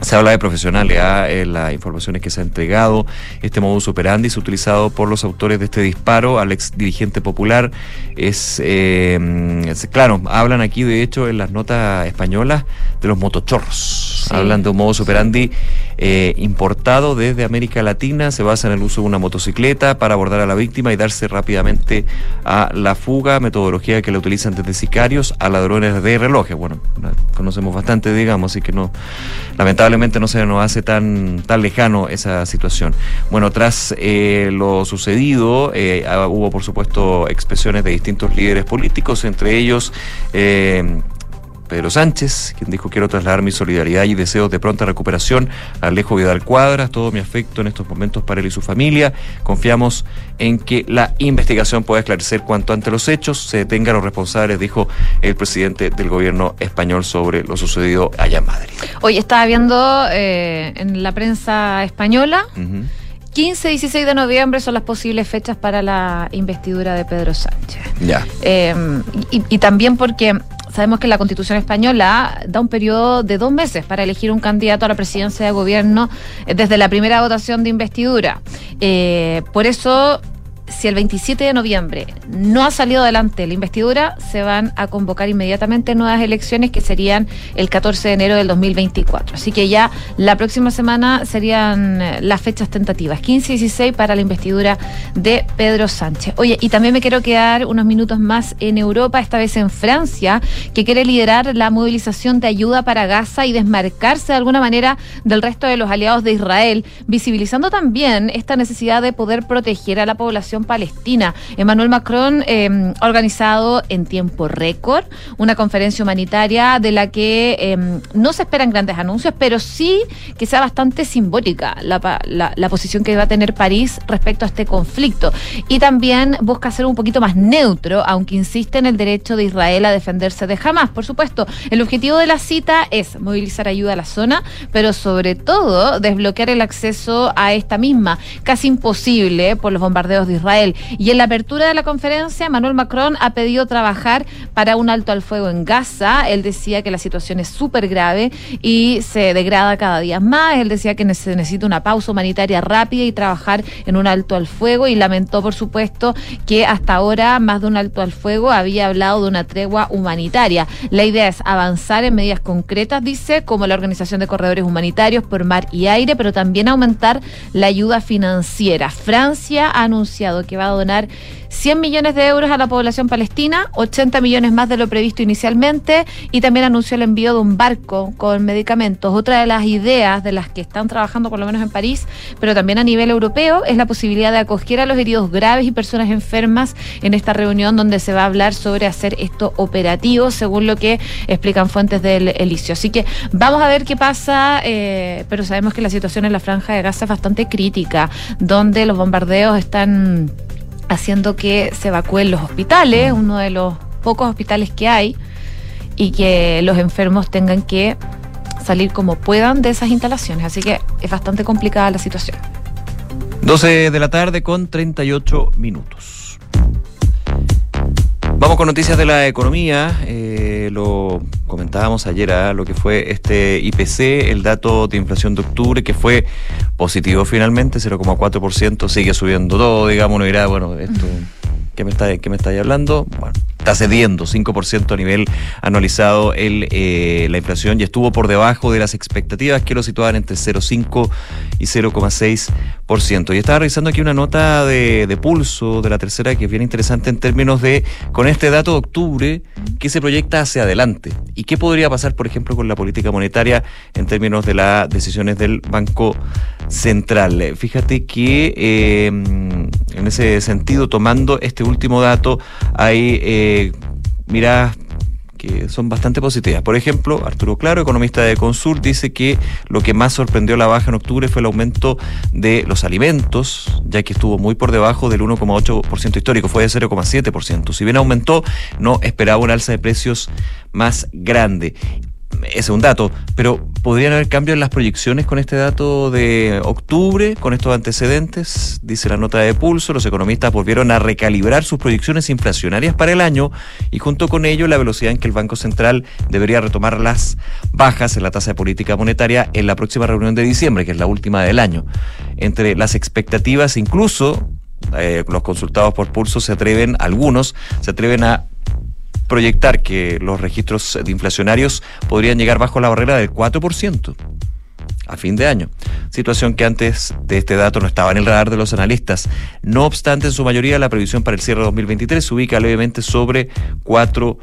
se habla de profesionales, ¿ah? en las informaciones que se ha entregado. Este modus operandi es utilizado por los autores de este disparo al ex dirigente popular. Es, eh, es- claro, hablan aquí de hecho en las notas españolas de los motochorros. Hablan de un modus operandi eh, importado desde América Latina. Se basa en el uso de una motocicleta para abordar a la víctima y darse rápidamente a la fuga. Metodología que la utilizan desde sicarios a ladrones de relojes. Bueno, conocemos bastante, digamos, así que no, lamentablemente no se nos hace tan, tan lejano esa situación. Bueno, tras eh, lo sucedido, eh, ah, hubo por supuesto expresiones de distintos líderes políticos, entre ellos Pedro Sánchez, quien dijo quiero trasladar mi solidaridad y deseos de pronta recuperación a Alejo Vidal Cuadras, todo mi afecto en estos momentos para él y su familia. Confiamos en que la investigación pueda esclarecer cuanto antes los hechos, se detengan los responsables, dijo el presidente del gobierno español sobre lo sucedido allá en Madrid. Hoy estaba viendo eh, en la prensa española. 15 y 16 de noviembre son las posibles fechas para la investidura de Pedro Sánchez. Ya. Eh, y, y también porque sabemos que la Constitución española da un periodo de dos meses para elegir un candidato a la presidencia de gobierno eh, desde la primera votación de investidura. Eh, por eso, si el 27 de noviembre no ha salido adelante la investidura, se van a convocar inmediatamente nuevas elecciones que serían el 14 de enero del 2024. Así que ya la próxima semana serían eh, las fechas tentativas, 15 y 16 para la investidura de Pedro Sánchez. Oye, y también me quiero quedar unos minutos más en Europa, esta vez en Francia, que quiere liderar la movilización de ayuda para Gaza y desmarcarse de alguna manera del resto de los aliados de Israel, visibilizando también esta necesidad de poder proteger a la población palestina. Emmanuel Macron ha organizado en tiempo récord una conferencia humanitaria de la que eh, no se esperan grandes anuncios, pero sí que sea bastante simbólica la posición que va a tener París respecto a este conflicto. Y también busca ser un poquito más neutro, aunque insiste en el derecho de Israel a defenderse de Hamas. Por supuesto, el objetivo de la cita es movilizar ayuda a la zona, pero sobre todo desbloquear el acceso a esta misma, casi imposible por los bombardeos de Israel. Y en la apertura de la conferencia, Manuel Macron ha pedido trabajar para un alto al fuego en Gaza. Él decía que la situación es súper grave y se degrada cada día más. Él decía que se necesita una pausa humanitaria rápida y trabajar en un alto al fuego y lamentó, por supuesto, que hasta ahora más de un alto al fuego había hablado de una tregua humanitaria. La idea es avanzar en medidas concretas, dice, como la organización de corredores humanitarios por mar y aire, pero también aumentar la ayuda financiera. Francia ha anunciado que va a donar 100 millones de euros a la población palestina, 80 millones más de lo previsto inicialmente, y también anunció el envío de un barco con medicamentos. Otra de las ideas de las que están trabajando, por lo menos en París, pero también a nivel europeo, es la posibilidad de acoger a los heridos graves y personas enfermas en esta reunión donde se va a hablar sobre hacer esto operativo, según lo que explican fuentes del Elicio. Así que vamos a ver qué pasa, eh, pero sabemos que la situación en la franja de Gaza es bastante crítica, donde los bombardeos están haciendo que se evacúen los hospitales, uno de los pocos hospitales que hay, y que los enfermos tengan que salir como puedan de esas instalaciones. Así que es bastante complicada la situación. 12 de la tarde con 38 minutos. Vamos con noticias de la economía. Eh, lo comentábamos ayer, a lo que fue este IPC, el dato de inflación de octubre, que fue positivo finalmente, 0,4%, sigue subiendo todo, digamos, uno dirá, bueno, esto, ¿qué me está, qué me estáis hablando? Bueno, está cediendo 5% a nivel anualizado el, eh, la inflación y estuvo por debajo de las expectativas que lo situaban entre 0,5 y 0,6%. Y estaba revisando aquí una nota de, de, pulso de la tercera que es bien interesante en términos de, con este dato de octubre, que se proyecta hacia adelante y qué podría pasar, por ejemplo, con la política monetaria en términos de las decisiones del Banco Central. Fíjate que eh, en ese sentido, tomando este último dato, hay... Eh, miradas que son bastante positivas. Por ejemplo, Arturo Claro, economista de Consul, dice que lo que más sorprendió la baja en octubre fue el aumento de los alimentos, ya que estuvo muy por debajo del 1,8% histórico, fue de 0,7%. Si bien aumentó, no esperaba un alza de precios más grande ese es un dato, pero ¿podrían haber cambios en las proyecciones con este dato de octubre, con estos antecedentes? Dice la nota de pulso, los economistas volvieron a recalibrar sus proyecciones inflacionarias para el año y junto con ello la velocidad en que el Banco Central debería retomar las bajas en la tasa de política monetaria en la próxima reunión de diciembre, que es la última del año. Entre las expectativas, incluso eh, los consultados por pulso se atreven, algunos se atreven a proyectar que los registros de inflacionarios podrían llegar bajo la barrera del 4% a fin de año, situación que antes de este dato no estaba en el radar de los analistas. No obstante, en su mayoría la previsión para el cierre de 2023 se ubica levemente sobre 4%.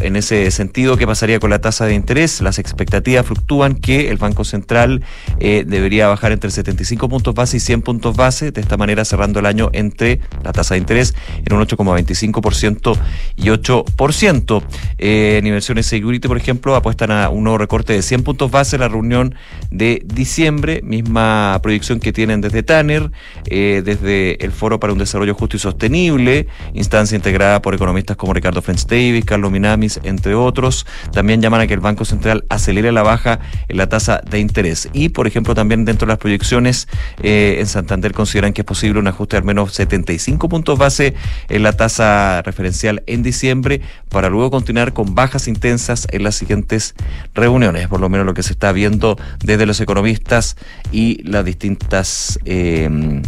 En ese sentido, ¿qué pasaría con la tasa de interés? Las expectativas fluctúan que el Banco Central eh, debería bajar entre 75 puntos base y 100 puntos base, de esta manera cerrando el año entre la tasa de interés en un 8,25% y 8%. Eh, en inversiones Security, por ejemplo, apuestan a un nuevo recorte de 100 puntos base en la reunión de diciembre, misma proyección que tienen desde Tanner, eh, desde el Foro para un Desarrollo Justo y Sostenible, instancia integrada por economistas como Ricardo French Davis, Carlos Minamis, entre otros. También llaman a que el Banco Central acelere la baja en la tasa de interés. Y, por ejemplo, también dentro de las proyecciones, eh, en Santander consideran que es posible un ajuste de al menos 75 puntos base en la tasa referencial en diciembre, para luego continuar con bajas intensas en las siguientes reuniones, por lo menos lo que se está viendo desde los economistas y las distintas eh,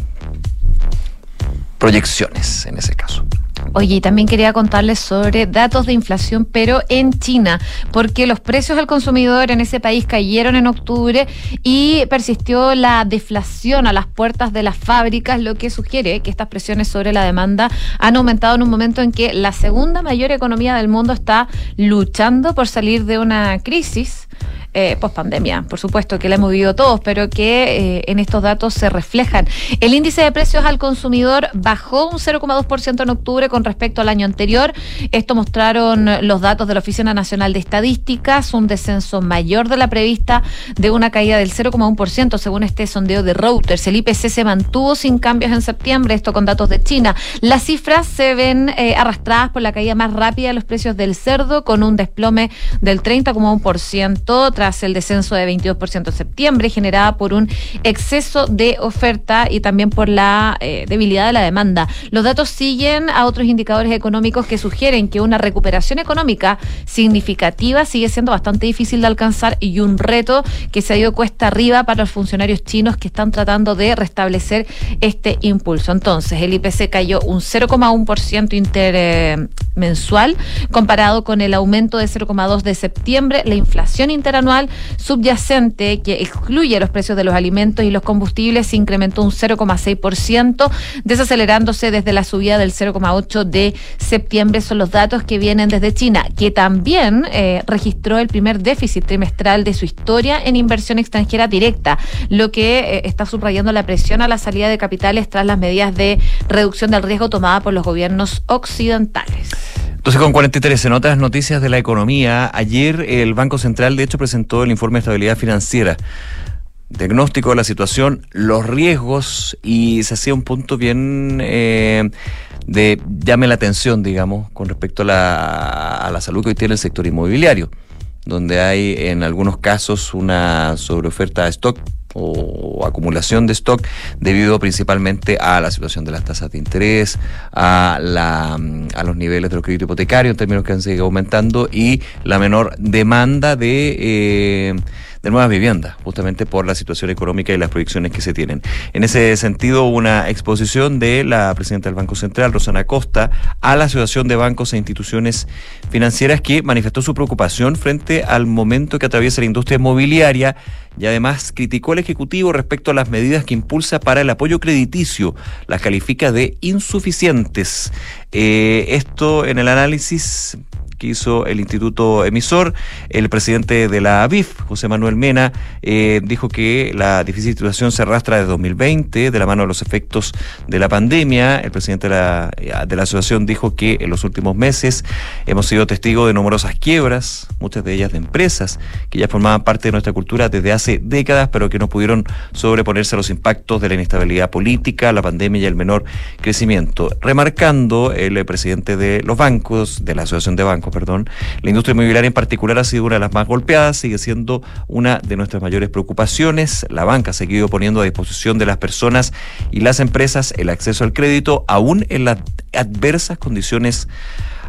proyecciones en ese caso. Oye, también quería contarles sobre datos de inflación, pero en China, porque los precios al consumidor en ese país cayeron en octubre y persistió la deflación a las puertas de las fábricas, lo que sugiere que estas presiones sobre la demanda han aumentado en un momento en que la segunda mayor economía del mundo está luchando por salir de una crisis eh, post pandemia, por supuesto, que la hemos vivido todos, pero que eh, en estos datos se reflejan. El índice de precios al consumidor bajó un 0,2% en octubre con respecto al año anterior. Esto mostraron los datos de la Oficina Nacional de Estadísticas, un descenso mayor de la prevista de una caída del 0,1% según este sondeo de Reuters. El IPC se mantuvo sin cambios en septiembre, esto con datos de China. Las cifras se ven eh, arrastradas por la caída más rápida de los precios del cerdo, con un desplome del 30,1% tras el descenso de 22% en septiembre, generada por un exceso de oferta y también por la eh, debilidad de la demanda. Los datos siguen a otros indicadores económicos que sugieren que una recuperación económica significativa sigue siendo bastante difícil de alcanzar y un reto que se ha ido cuesta arriba para los funcionarios chinos que están tratando de restablecer este impulso. Entonces, el IPC cayó un 0,1% intermensual comparado con el aumento de 0,2 de septiembre. La inflación interanual subyacente que excluye los precios de los alimentos y los combustibles se incrementó un 0,6%, desacelerándose desde la subida del 0,8 de septiembre. Son los datos que vienen desde China, que también eh, registró el primer déficit trimestral de su historia en inversión extranjera directa, lo que eh, está subrayando la presión a la salida de capitales tras las medidas de reducción del riesgo tomadas por los gobiernos occidentales. Entonces, con 43 en otras noticias de la economía, ayer el Banco Central de hecho presentó el informe de estabilidad financiera. diagnóstico de la situación, los riesgos y se hacía un punto bien eh, de llame la atención, digamos, con respecto a la, a la salud que hoy tiene el sector inmobiliario, donde hay en algunos casos una sobreoferta de stock o acumulación de stock debido principalmente a la situación de las tasas de interés, a, la, a los niveles de los créditos hipotecarios en términos que han seguido aumentando y la menor demanda de, eh, de nuevas viviendas, justamente por la situación económica y las proyecciones que se tienen. En ese sentido, una exposición de la presidenta del Banco Central, Rosana Costa, a la Asociación de Bancos e Instituciones Financieras que manifestó su preocupación frente al momento que atraviesa la industria inmobiliaria y además criticó al Ejecutivo respecto a las medidas que impulsa para el apoyo crediticio. Las califica de insuficientes. Eh, esto en el análisis que hizo el Instituto Emisor. El presidente de la ABIF, José Manuel Mena, eh, dijo que la difícil situación se arrastra desde 2020, de la mano de los efectos de la pandemia. El presidente de la, de la asociación dijo que en los últimos meses hemos sido testigos de numerosas quiebras, muchas de ellas de empresas que ya formaban parte de nuestra cultura desde hace décadas, pero que no pudieron sobreponerse a los impactos de la inestabilidad política, la pandemia y el menor crecimiento. Remarcando el presidente de los bancos, de la Asociación de Bancos, perdón, la industria inmobiliaria en particular ha sido una de las más golpeadas, sigue siendo una de nuestras mayores preocupaciones. La banca ha seguido poniendo a disposición de las personas y las empresas el acceso al crédito, aún en las adversas condiciones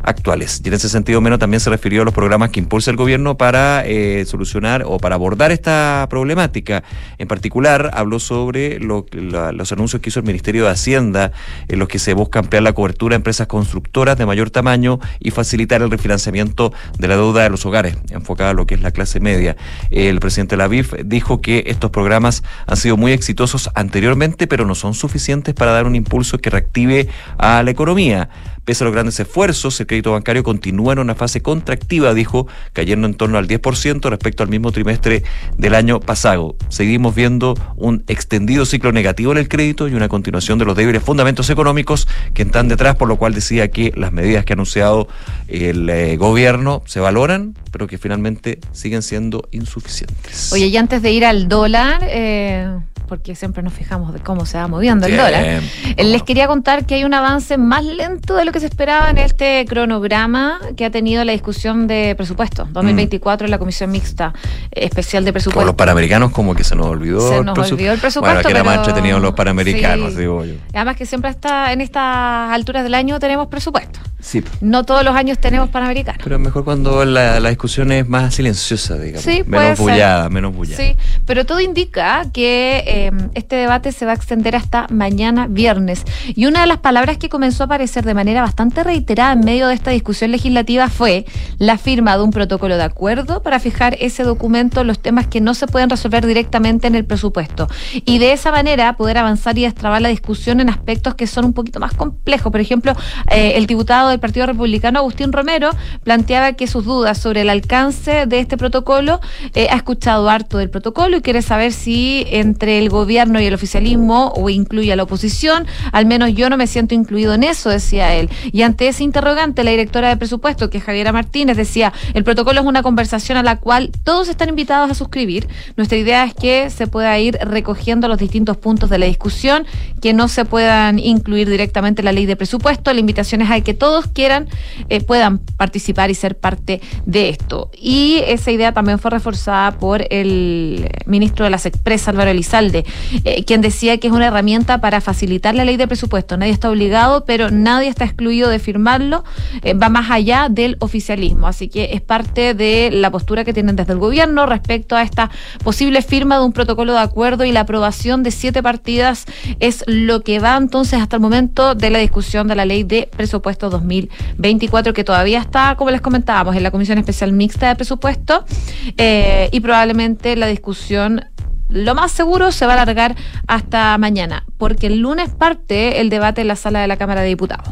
actuales. Y en ese sentido, menos también se refirió a los programas que impulsa el gobierno para eh, solucionar o para abordar esta problemática. En particular, habló sobre lo, los anuncios que hizo el Ministerio de Hacienda, en los que se busca ampliar la cobertura a empresas constructoras de mayor tamaño y facilitar el refinanciamiento de la deuda de los hogares, enfocada a lo que es la clase media. El presidente de la dijo que estos programas han sido muy exitosos anteriormente, pero no son suficientes para dar un impulso que reactive a la economía. Pese a los grandes esfuerzos, el crédito bancario continúa en una fase contractiva, dijo, cayendo en torno al 10% respecto al mismo trimestre del año pasado. Seguimos viendo un extendido ciclo negativo en el crédito y una continuación de los débiles fundamentos económicos que están detrás, por lo cual decía que las medidas que ha anunciado el eh, gobierno se valoran, pero que finalmente siguen siendo insuficientes. Oye, y antes de ir al dólar, eh, porque siempre nos fijamos de cómo se va moviendo el dólar, les quería contar que hay un avance más lento de lo que se esperaba en este cronograma que ha tenido la discusión de presupuesto 2024 en la Comisión Mixta Especial de Presupuesto. Por los panamericanos como que se nos olvidó. Se nos olvidó el presupuesto. Bueno, que era pero- más entretenido los panamericanos, Sí. digo yo. Además que siempre está en estas alturas del año tenemos presupuesto. Sí. No todos los años tenemos panamericanos. Pero mejor cuando la, la discusión es más silenciosa, digamos. Sí, menos bullada, menos bullada. Sí, pero todo indica que eh, este debate se va a extender hasta mañana viernes. Y una de las palabras que comenzó a aparecer de manera bastante reiterada en medio de esta discusión legislativa fue la firma de un protocolo de acuerdo para fijar ese documento los temas que no se pueden resolver directamente en el presupuesto. Y de esa manera poder avanzar y destrabar la discusión en aspectos que son un poquito más complejos. Por ejemplo, eh, el diputado del Partido Republicano, Agustín Romero, planteaba que sus dudas sobre el alcance de este protocolo eh, ha escuchado harto del protocolo y quiere saber si entre el gobierno y el oficialismo o incluye a la oposición, al menos yo no me siento incluido en eso, decía él. Y ante ese interrogante, la directora de presupuesto, que es Javiera Martínez, decía, el protocolo es una conversación a la cual todos están invitados a suscribir. Nuestra idea es que se pueda ir recogiendo los distintos puntos de la discusión, que no se puedan incluir directamente en la ley de presupuesto. La invitación es a que todos quieran, eh, puedan participar y ser parte de esto. Y esa idea también fue reforzada por el ministro de las Expresas, Álvaro Elizalde, eh, quien decía que es una herramienta para facilitar la ley de presupuesto. Nadie está obligado, pero nadie está excluido de firmarlo. Eh, va más allá del oficialismo. Así que es parte de la postura que tienen desde el gobierno respecto a esta posible firma de un protocolo de acuerdo y la aprobación de siete partidas es lo que va entonces hasta el momento de la discusión de la ley de presupuesto 2024 que todavía está, como les comentábamos, en la Comisión Especial Mixta de Presupuesto eh, y probablemente la discusión lo más seguro se va a alargar hasta mañana, porque el lunes parte el debate en la sala de la Cámara de Diputados.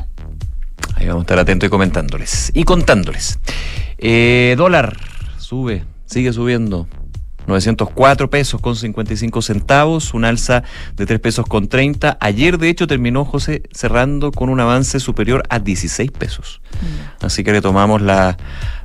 Ahí vamos a estar atentos y comentándoles. Y contándoles. Eh, dólar sube, sigue subiendo. 904 pesos con 55 centavos, un alza de 3 pesos con 30. Ayer, de hecho, terminó José cerrando con un avance superior a 16 pesos. Así que le tomamos la mm,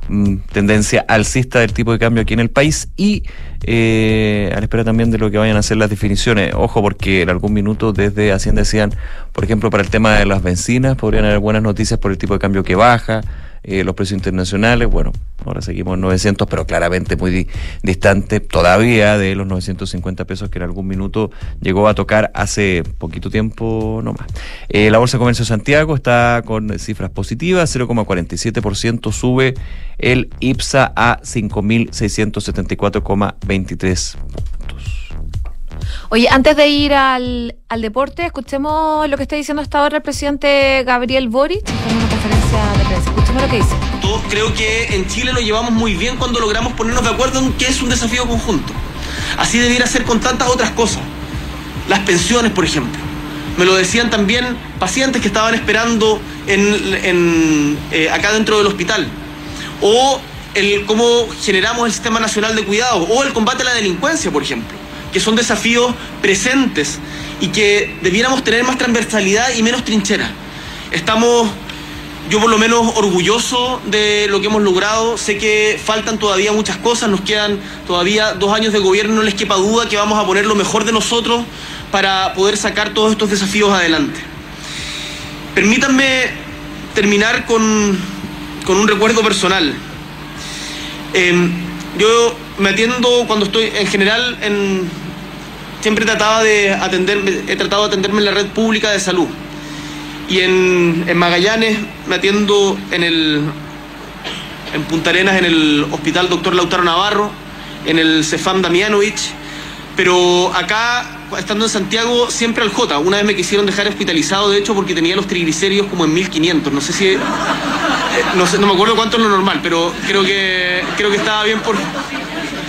tendencia alcista del tipo de cambio aquí en el país y eh, a la espera también de lo que vayan a ser las definiciones. Ojo, porque en algún minuto desde Hacienda decían, por ejemplo, para el tema de las bencinas, podrían haber buenas noticias por el tipo de cambio que baja eh, los precios internacionales, bueno, ahora seguimos en 900, pero claramente muy di- distante todavía de los 950 pesos que en algún minuto llegó a tocar hace poquito tiempo nomás. Eh, la Bolsa de Comercio de Santiago está con cifras positivas, 0,47% sube el IPSA a 5.674,23 Oye, antes de ir al, al deporte, escuchemos lo que está diciendo hasta ahora el presidente Gabriel Boric en una conferencia de prensa. Escuchemos lo que dice. Todos creo que en Chile lo llevamos muy bien cuando logramos ponernos de acuerdo en que es un desafío conjunto. Así debiera ser con tantas otras cosas. Las pensiones, por ejemplo. Me lo decían también pacientes que estaban esperando eh, acá dentro del hospital. O el cómo generamos el Sistema Nacional de Cuidado. O el combate a la delincuencia, por ejemplo. Que son desafíos presentes y que debiéramos tener más transversalidad y menos trinchera. Estamos yo por lo menos orgulloso de lo que hemos logrado. Sé que faltan todavía muchas cosas, nos quedan todavía dos años de gobierno, no les quepa duda que vamos a poner lo mejor de nosotros para poder sacar todos estos desafíos adelante. Permítanme terminar con, con un recuerdo personal. Eh, yo me atiendo cuando estoy, en general, en, siempre trataba de atender, he tratado de atenderme en la red pública de salud. Y en, Magallanes me atiendo en el en Punta Arenas en el Hospital Doctor Lautaro Navarro, en el Cefam Damianovich, pero acá estando en Santiago siempre al J. Una vez me quisieron dejar hospitalizado, de hecho, porque tenía los triglicéridos como en 1500. No sé si eh, no, no me acuerdo cuánto es lo normal, pero creo que creo que estaba bien por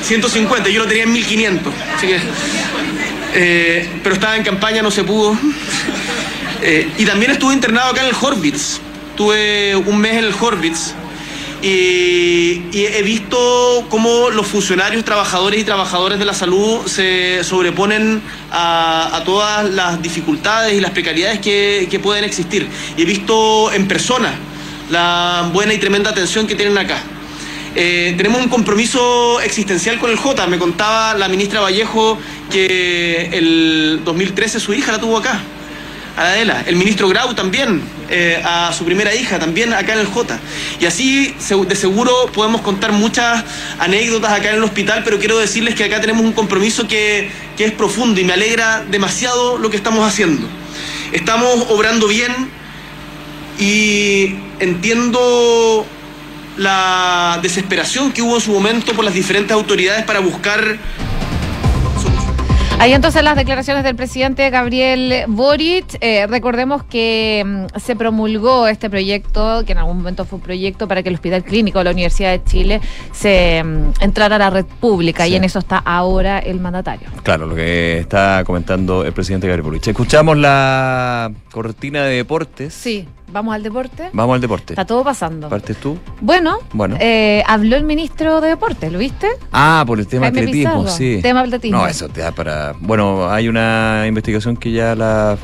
150, yo lo tenía en 1500. Así que eh, pero estaba en campaña, no se pudo. Eh, y también estuve internado acá en el Horvitz. Tuve un mes en el Horvitz. Y, y he visto cómo los funcionarios, trabajadores y trabajadoras de la salud se sobreponen a, a todas las dificultades y las precariedades que, que pueden existir. Y he visto en persona la buena y tremenda atención que tienen acá. Eh, tenemos un compromiso existencial con el J. Me contaba la ministra Vallejo que el 2013 su hija la tuvo acá, a la Adela. El ministro Grau también, eh, a su primera hija, también acá en el J. Y así de seguro podemos contar muchas anécdotas acá en el hospital, pero quiero decirles que acá tenemos un compromiso que, que es profundo y me alegra demasiado lo que estamos haciendo. Estamos obrando bien y entiendo la desesperación que hubo en su momento por las diferentes autoridades para buscar Ahí entonces las declaraciones del presidente Gabriel Boric. Eh, recordemos que mm, se promulgó este proyecto, que en algún momento fue un proyecto para que el Hospital Clínico de la Universidad de Chile se mm, entrara a la red pública y en eso está ahora el mandatario. Claro, lo que está comentando el presidente Gabriel Boric. Escuchamos la cortina de deportes. Sí, vamos al deporte. Vamos al deporte. Está todo pasando. ¿Partes tú? Bueno, Bueno. eh, habló el ministro de Deportes, ¿lo viste? Ah, por el tema Jaime atletismo, Pizarro. sí. Tema atletismo. No, eso te da para. Bueno, hay una investigación que ya la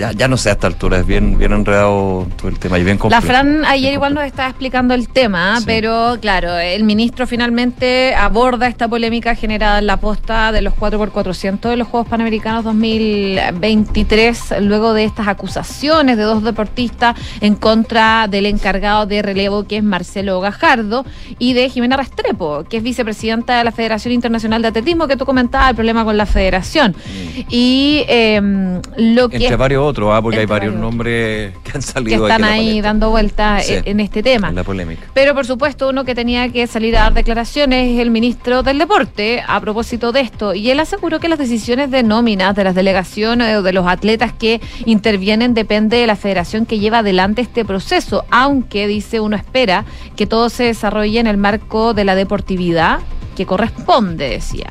ya, ya no sé a esta altura, es bien, bien enredado todo el tema y bien La complejo. Fran ayer igual nos estaba explicando el tema, Sí. pero claro, el ministro finalmente aborda esta polémica generada en la posta de los 4x400 de los Juegos Panamericanos 2023, luego de estas acusaciones de dos deportistas en contra del encargado de relevo, que es Marcelo Gajardo, y de Jimena Restrepo, que es vicepresidenta de la Federación Internacional de Atletismo, que tú comentabas el problema con la federación. Y em, lo que. Entre varios otros, ah, porque hay varios nombres que han que salido están aquí en la ahí dando vueltas Sí. en, en este tema. En la polémica. Pero por supuesto uno que tenía que salir a dar declaraciones es el ministro del Deporte a propósito de esto. Y él aseguró que las decisiones de nóminas de las delegaciones o de los atletas que intervienen depende de la federación que lleva adelante este proceso. Aunque, dice, uno espera que todo se desarrolle en el marco de la deportividad que corresponde, decía.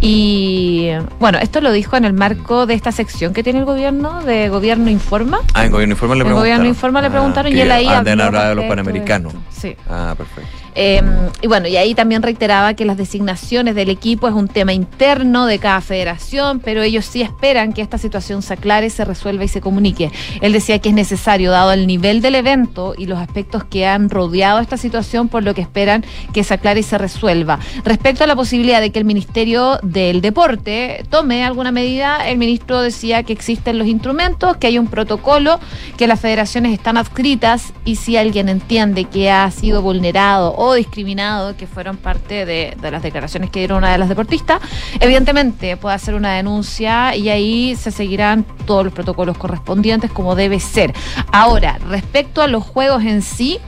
Y bueno, esto lo dijo en el marco de esta sección que tiene el gobierno, de Gobierno Informa. Ah, en Gobierno Informa le En preguntaron. Gobierno Informa le preguntaron y él ahí anden habló hablado de los de panamericanos. Sí. Ah, perfecto. Eh, y bueno, y ahí también reiteraba que las designaciones del equipo es un tema interno de cada federación, pero ellos sí esperan que esta situación se aclare, se resuelva y se comunique. Él decía que es necesario, dado el nivel del evento y los aspectos que han rodeado esta situación, por lo que esperan que se aclare y se resuelva. Respecto a la posibilidad de que el Ministerio del Deporte tome alguna medida, el ministro decía que existen los instrumentos, que hay un protocolo, que las federaciones están adscritas y si alguien entiende que ha sido vulnerado o discriminado, que fueron parte de, de las declaraciones que dieron una de las deportistas, evidentemente puede hacer una denuncia y ahí se seguirán todos los protocolos correspondientes como debe ser. Ahora, respecto a los juegos en sí,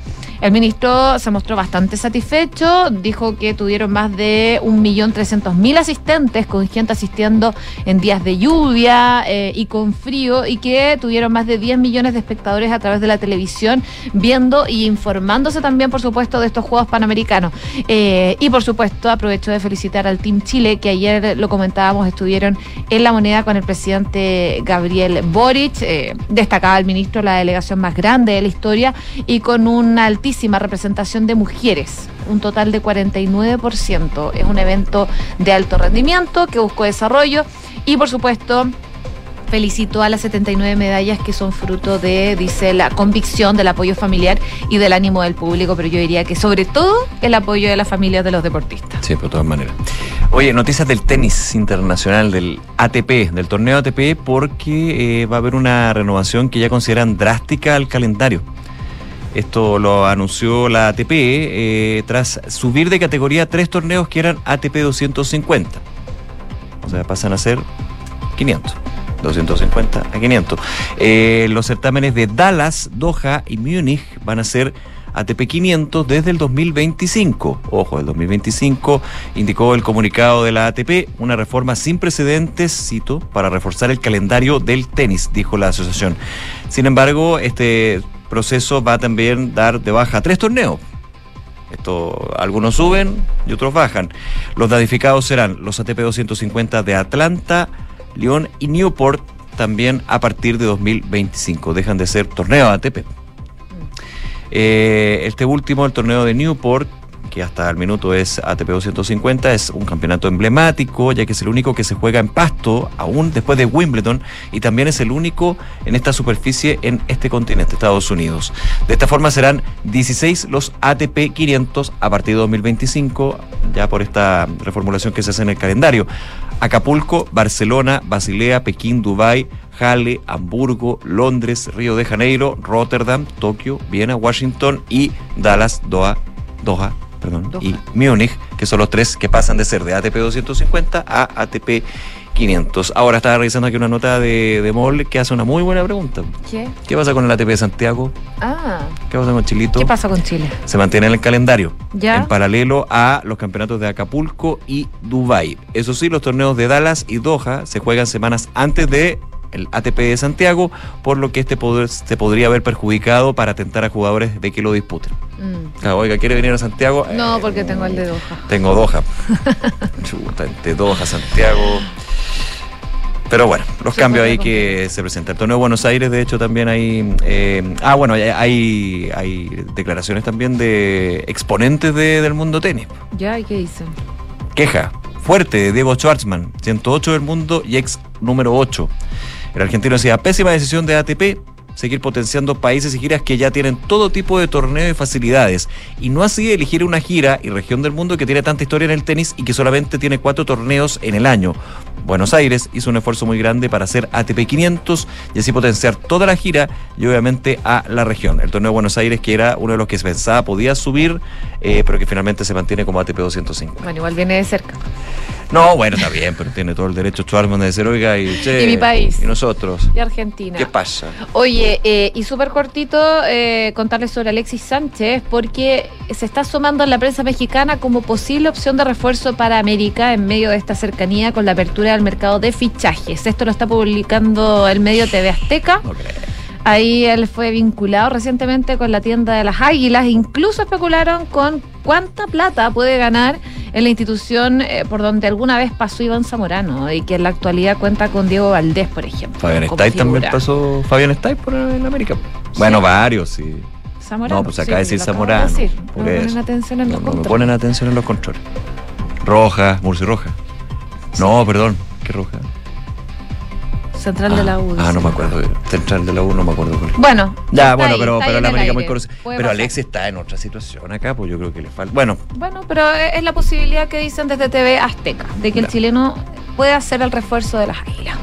el ministro se mostró bastante satisfecho, dijo que tuvieron más de 1.300.000 asistentes, con gente asistiendo en días de lluvia eh, y con frío, y que tuvieron más de 10 millones de espectadores a través de la televisión, viendo y informándose también, por supuesto, de estos Juegos Panamericanos. Eh, y por supuesto, aprovecho de felicitar al Team Chile, que ayer lo comentábamos, estuvieron en la moneda con el presidente Gabriel Boric, eh, destacaba el ministro la delegación más grande de la historia, y con una altísima representación de mujeres, un total de 49%. Es un evento de alto rendimiento que buscó desarrollo y por supuesto felicito a las 79 medallas que son fruto de, dice, la convicción del apoyo familiar y del ánimo del público, pero yo diría que sobre todo el apoyo de las familias de los deportistas. Sí, de todas maneras. Oye, noticias del tenis internacional, del ATP, del torneo ATP, porque eh, va a haber una renovación que ya consideran drástica al calendario. Esto lo anunció la ATP eh, tras subir de categoría tres torneos que eran ATP 250. O sea, pasan a ser 500. 250 a 500. Eh, los certámenes de Dallas, Doha y Múnich van a ser ATP 500 desde el 2025. Ojo, el 2025 indicó el comunicado de la ATP, una reforma sin precedentes, cito, para reforzar el calendario del tenis, dijo la asociación. Sin embargo, este proceso va a también dar de baja tres torneos. Esto, algunos suben y otros bajan. Los dadificados serán los ATP 250 de Atlanta, León y Newport también a partir de 2025. Dejan de ser torneos ATP. Eh, este último, el torneo de Newport, que hasta el minuto es ATP 250, es un campeonato emblemático, ya que es el único que se juega en pasto, aún después de Wimbledon, y también es el único en esta superficie en este continente, Estados Unidos. De esta forma serán 16 los ATP 500 a partir de 2025, ya por esta reformulación que se hace en el calendario. Acapulco, Barcelona, Basilea, Pekín, Dubái, Halle, Hamburgo, Londres, Río de Janeiro, Rotterdam, Tokio, Viena, Washington y Dallas, Doha, Doha perdón, y Múnich, que son los tres que pasan de ser de ATP 250 a ATP 500. Ahora estaba revisando aquí una nota de, de MOL que hace una muy buena pregunta. ¿Qué? ¿Qué pasa con el ATP de Santiago? Ah, ¿Qué pasa con Chilito? ¿qué pasa con Chile? Se mantiene en el calendario, Ya. en paralelo a los campeonatos de Acapulco y Dubai. Eso sí, los torneos de Dallas y Doha se juegan semanas antes de el ATP de Santiago, por lo que este poder, se podría haber perjudicado para atentar a jugadores de que lo disputen. Mm. Ah, Oiga, ¿quiere venir a Santiago? No, porque tengo el de Doha. Tengo Doha. Chuta, entre Doha, Santiago. Pero bueno, los Sí, cambios pues, ahí que se presentan. El torneo de Buenos Aires, de hecho, también hay. eh, ah, bueno, hay, hay, hay declaraciones también de exponentes de- del mundo tenis. ¿Ya? ¿Y qué dicen? Queja fuerte de Diego Schwartzman, 108 del mundo y ex número 8. El argentino decía: pésima decisión de ATP. Seguir potenciando países y giras que ya tienen todo tipo de torneos y facilidades. Y no así elegir una gira y región del mundo que tiene tanta historia en el tenis y que solamente tiene cuatro torneos en el año. Buenos Aires hizo un esfuerzo muy grande para hacer ATP 500 y así potenciar toda la gira y obviamente a la región. El torneo de Buenos Aires, que era uno de los que se pensaba podía subir, eh, pero que finalmente se mantiene como ATP 250. Bueno, igual viene de cerca. No, bueno, está bien, pero tiene todo el derecho Schwarzman de decir, oiga, y, che, Y mi país. Y nosotros. Y Argentina. ¿Qué pasa? Oye, eh, y súper cortito eh, contarles sobre Alexis Sánchez, porque se está sumando en la prensa mexicana como posible opción de refuerzo para América en medio de esta cercanía con la apertura del mercado de fichajes. Esto lo está publicando el medio TV Azteca. Ahí él fue vinculado recientemente con la tienda de las Águilas. Incluso especularon con cuánta plata puede ganar en la institución eh, por donde alguna vez pasó Iván Zamorano y que en la actualidad cuenta con Diego Valdés, por ejemplo. Fabián Stay también pasó. Fabián Stay por en América. Bueno, varios, sí. Zamorano. No, pues de Sí, decir acabo de Zamorano. decir. No eso. ponen atención en No, los no me ponen atención en los controles. Roja, Murci Roja. No, perdón. ¿Qué roja? Central de la U. Ah, no me acuerdo. Central de la U, no me acuerdo cuál. Bueno. Ya, está bueno, ahí, pero, está pero ahí la América muy conocida. Pero pasar. Alex está en otra situación acá, pues yo creo que le falta. Bueno, Bueno, pero es la posibilidad que dicen desde TV Azteca, de que el chileno puede hacer el refuerzo de las águilas.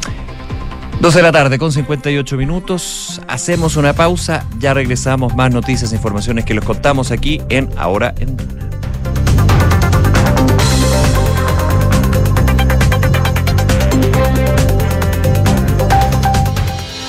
12 de la tarde con 58 minutos. Hacemos una pausa. Ya regresamos. Más noticias e informaciones que les contamos aquí en Ahora en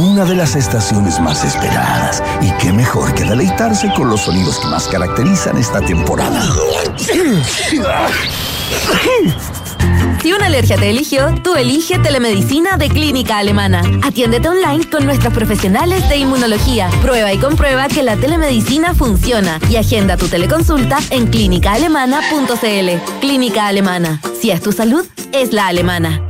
Una de las estaciones más esperadas. Y qué mejor que deleitarse con los sonidos que más caracterizan esta temporada. Si una alergia te eligió, tú elige telemedicina de Clínica Alemana. Atiéndete online con nuestros profesionales de inmunología. Prueba y comprueba que la telemedicina funciona y agenda tu teleconsulta en clínicaalemana.cl. Clínica Alemana. Si es tu salud, es la alemana.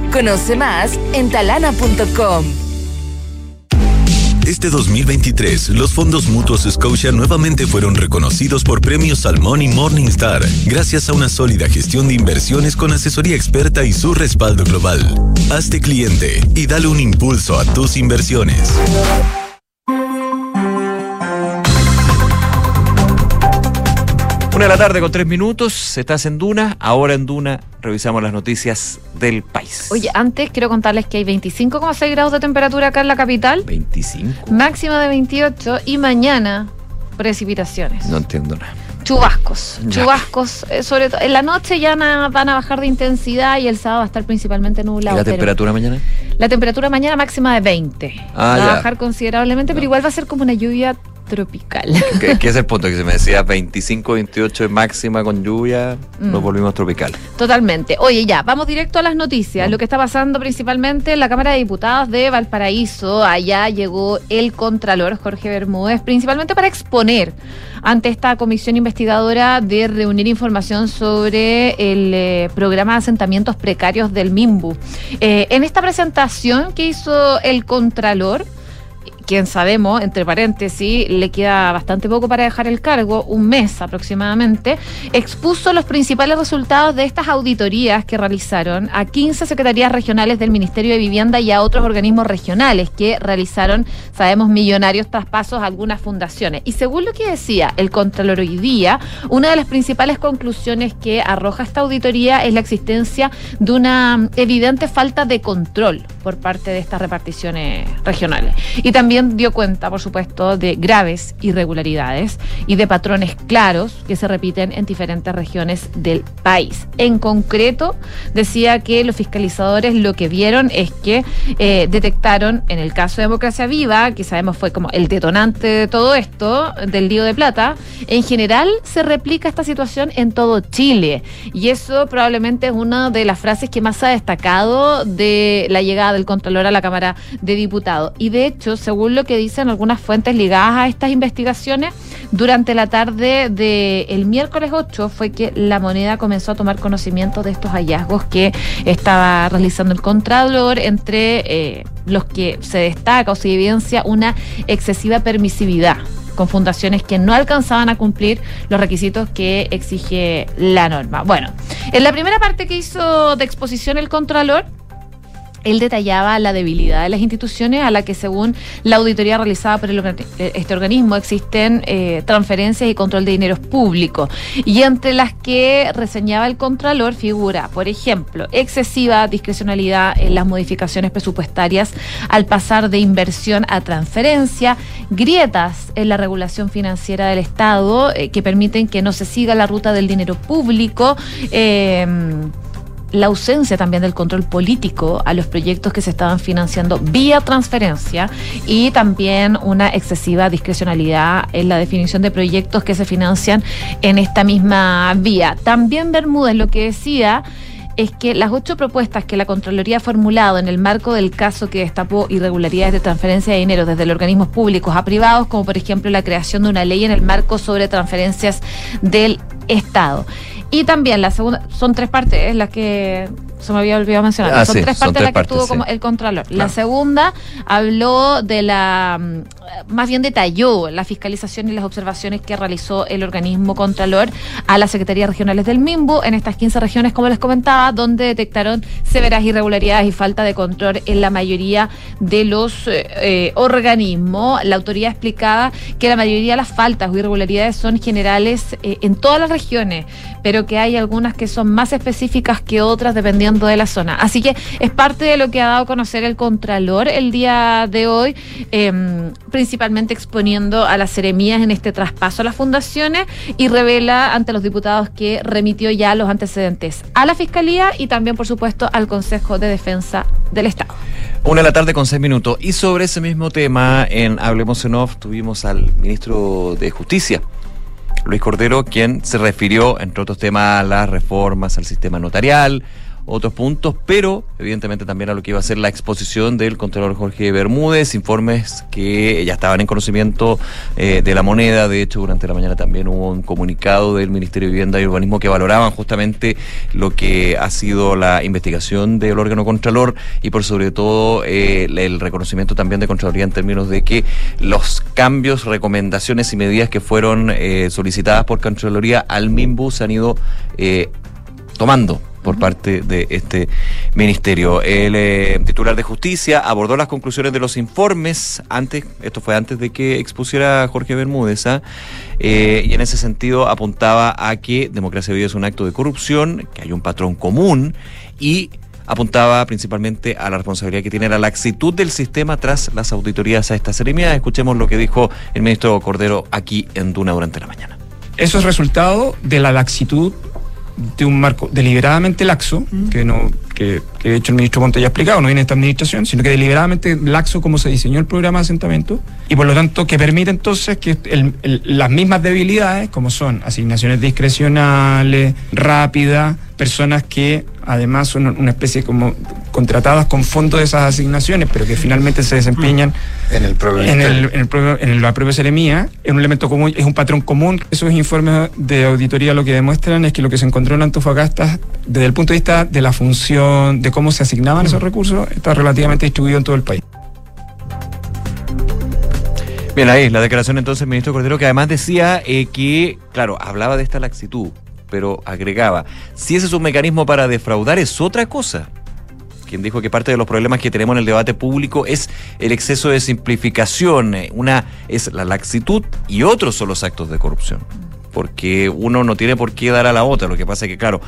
Conoce más en talana.com. Este 2023, los fondos mutuos Scotia nuevamente fueron reconocidos por premios Salmón y Morningstar, gracias a una sólida gestión de inversiones con asesoría experta y su respaldo global. Hazte cliente y dale un impulso a tus inversiones. Una de la tarde con tres minutos, estás en Duna, ahora en Duna revisamos las noticias del país. Oye, antes quiero contarles que hay 25,6 grados de temperatura acá en la capital, 25. máxima de 28 y mañana precipitaciones. No entiendo nada. Chubascos, Ya. chubascos, eh, sobre todo en la noche ya na- van a bajar de intensidad y el sábado va a estar principalmente ¿Y nublado. la pero temperatura mañana? la temperatura mañana máxima de 20. Ah, va ya. a bajar considerablemente, pero igual va a ser como una lluvia tropical. Que, que es el punto que se me decía 25, 28 de máxima con lluvia, Mm. nos volvimos tropical. Totalmente. Oye, ya, vamos directo a las noticias. Lo que está pasando principalmente en la Cámara de Diputados de Valparaíso. Allá llegó el Contralor Jorge Bermúdez, principalmente para exponer ante esta comisión investigadora de reunir información sobre el eh, programa de asentamientos precarios del MIMBU. Eh, en esta presentación que hizo el Contralor, quien sabemos, entre paréntesis, le queda bastante poco para dejar el cargo, un mes aproximadamente, expuso los principales resultados de estas auditorías que realizaron a 15 secretarías regionales del Ministerio de Vivienda y a otros organismos regionales que realizaron, sabemos, millonarios traspasos a algunas fundaciones. Y según lo que decía el Contralor hoy día, una de las principales conclusiones que arroja esta auditoría es la existencia de una evidente falta de control por parte de estas reparticiones regionales. Y también dio cuenta, por supuesto, de graves irregularidades y de patrones claros que se repiten en diferentes regiones del país. En concreto, decía que los fiscalizadores lo que vieron es que eh, detectaron, en el caso de Democracia Viva, que sabemos fue como el detonante de todo esto, del lío de plata, en general se replica esta situación en todo Chile. Y eso probablemente es una de las frases que más ha destacado de la llegada del Contralor a la Cámara de Diputados. Y de hecho, según lo que dicen algunas fuentes ligadas a estas investigaciones, durante la tarde del miércoles 8 fue que la moneda comenzó a tomar conocimiento de estos hallazgos que estaba realizando el Contralor, entre eh, los que se destaca o se evidencia una excesiva permisividad con fundaciones que no alcanzaban a cumplir los requisitos que exige la norma. Bueno, en la primera parte que hizo de exposición el Contralor, él detallaba la debilidad de las instituciones a la que según la auditoría realizada por el orga- este organismo existen eh, transferencias y control de dineros públicos. Y entre las que reseñaba el contralor figura por ejemplo excesiva discrecionalidad en las modificaciones presupuestarias al pasar de inversión a transferencia grietas en la regulación financiera del Estado eh, que permiten que no se siga la ruta del dinero público eh, la ausencia también del control político a los proyectos que se estaban financiando vía transferencia y también una excesiva discrecionalidad en la definición de proyectos que se financian en esta misma vía. También Bermúdez lo que decía es que las ocho propuestas que la Contraloría ha formulado en el marco del caso que destapó irregularidades de transferencia de dinero desde los organismos públicos a privados, como por ejemplo la creación de una ley en el marco sobre transferencias del Estado. Y también la segunda, son tres partes, es las que se me había olvidado mencionar. Ah, son sí, tres son partes tres las que partes, tuvo sí. como el Contralor. La segunda habló de la, mm, más bien detalló la fiscalización y las observaciones que realizó el organismo Contralor a las secretarías regionales del MIMBU en estas 15 regiones, como les comentaba, donde detectaron severas irregularidades y falta de control en la mayoría de los eh, eh, organismos. La autoridad explicaba que la mayoría de las faltas o irregularidades son generales eh, en todas las regiones, pero que hay algunas que son más específicas que otras dependiendo de la zona. Así que es parte de lo que ha dado a conocer el Contralor el día de hoy, eh, principalmente exponiendo a las seremías en este traspaso a las fundaciones y revela ante los diputados que remitió ya los antecedentes a la Fiscalía y también, por supuesto, al Consejo de Defensa del Estado. Una de la tarde con seis minutos. Y sobre ese mismo tema, en Hablemos en Off, tuvimos al ministro de Justicia, Luis Cordero, quien se refirió, entre otros temas, a las reformas al sistema notarial, otros puntos, pero evidentemente también a lo que iba a ser la exposición del Contralor Jorge Bermúdez, informes que ya estaban en conocimiento eh, de la moneda. De hecho, durante la mañana también hubo un comunicado del Ministerio de Vivienda y Urbanismo que valoraban justamente lo que ha sido la investigación del órgano Contralor y por sobre todo eh, el reconocimiento también de Contraloría en términos de que los cambios, recomendaciones y medidas que fueron eh, solicitadas por Contraloría al MIMBU se han ido eh, tomando por parte de este ministerio. El eh, titular de justicia abordó las conclusiones de los informes antes, esto fue antes de que expusiera Jorge Bermúdez, ¿ah? Eh, y en ese sentido apuntaba a que democracia viva es un acto de corrupción, que hay un patrón común y apuntaba principalmente a la responsabilidad que tiene la laxitud del sistema tras las auditorías a esta ceremonia. Escuchemos lo que dijo el ministro Cordero aquí en Duna durante la mañana. Eso es resultado de la laxitud de un marco deliberadamente laxo, que no que que, de hecho el ministro Monte ya ha explicado, no viene esta administración, sino que deliberadamente laxo como se diseñó el programa de asentamiento y por lo tanto que permite entonces que el- el- las mismas debilidades, como son asignaciones discrecionales, rápidas, personas que además son una especie como contratadas con fondos de esas asignaciones, pero que finalmente se desempeñan En el propio en, el, en, el propio- en la propia seremía, es un elemento común, es un patrón común. Esos informes de auditoría lo que demuestran es que lo que se encontró en Antofagasta, desde el punto de vista de la función, de cómo se asignaban esos recursos, está relativamente distribuido en todo el país. Bien, ahí la declaración entonces del ministro Cordero, que además decía eh, que, claro, hablaba de esta laxitud, pero agregaba, si ese es un mecanismo para defraudar es otra cosa. Quien dijo que parte de los problemas que tenemos en el debate público es el exceso de simplificación. eh, Una es la laxitud y otros son los actos de corrupción. Porque uno no tiene por qué dar a la otra. Lo que pasa es que, claro,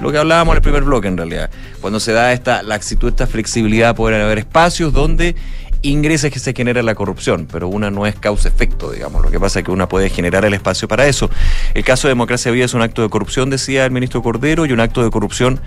lo que hablábamos en el primer bloque en realidad, cuando se da esta laxitud, esta flexibilidad, pueden haber espacios donde ingreses que se genera la corrupción, pero una no es causa-efecto, digamos. Lo que pasa es que una puede generar el espacio para eso. El caso de Democracia Viva es un acto de corrupción, decía el ministro Cordero, y un acto de corrupción,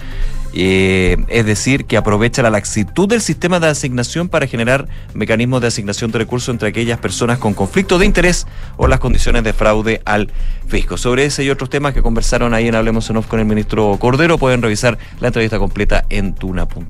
eh, es decir, que aprovecha la laxitud del sistema de asignación para generar mecanismos de asignación de recursos entre aquellas personas con conflicto de interés o las condiciones de fraude al fisco. Sobre ese y otros temas que conversaron ahí en Hablemos en con el ministro Cordero, pueden revisar la entrevista completa en tuna.cl.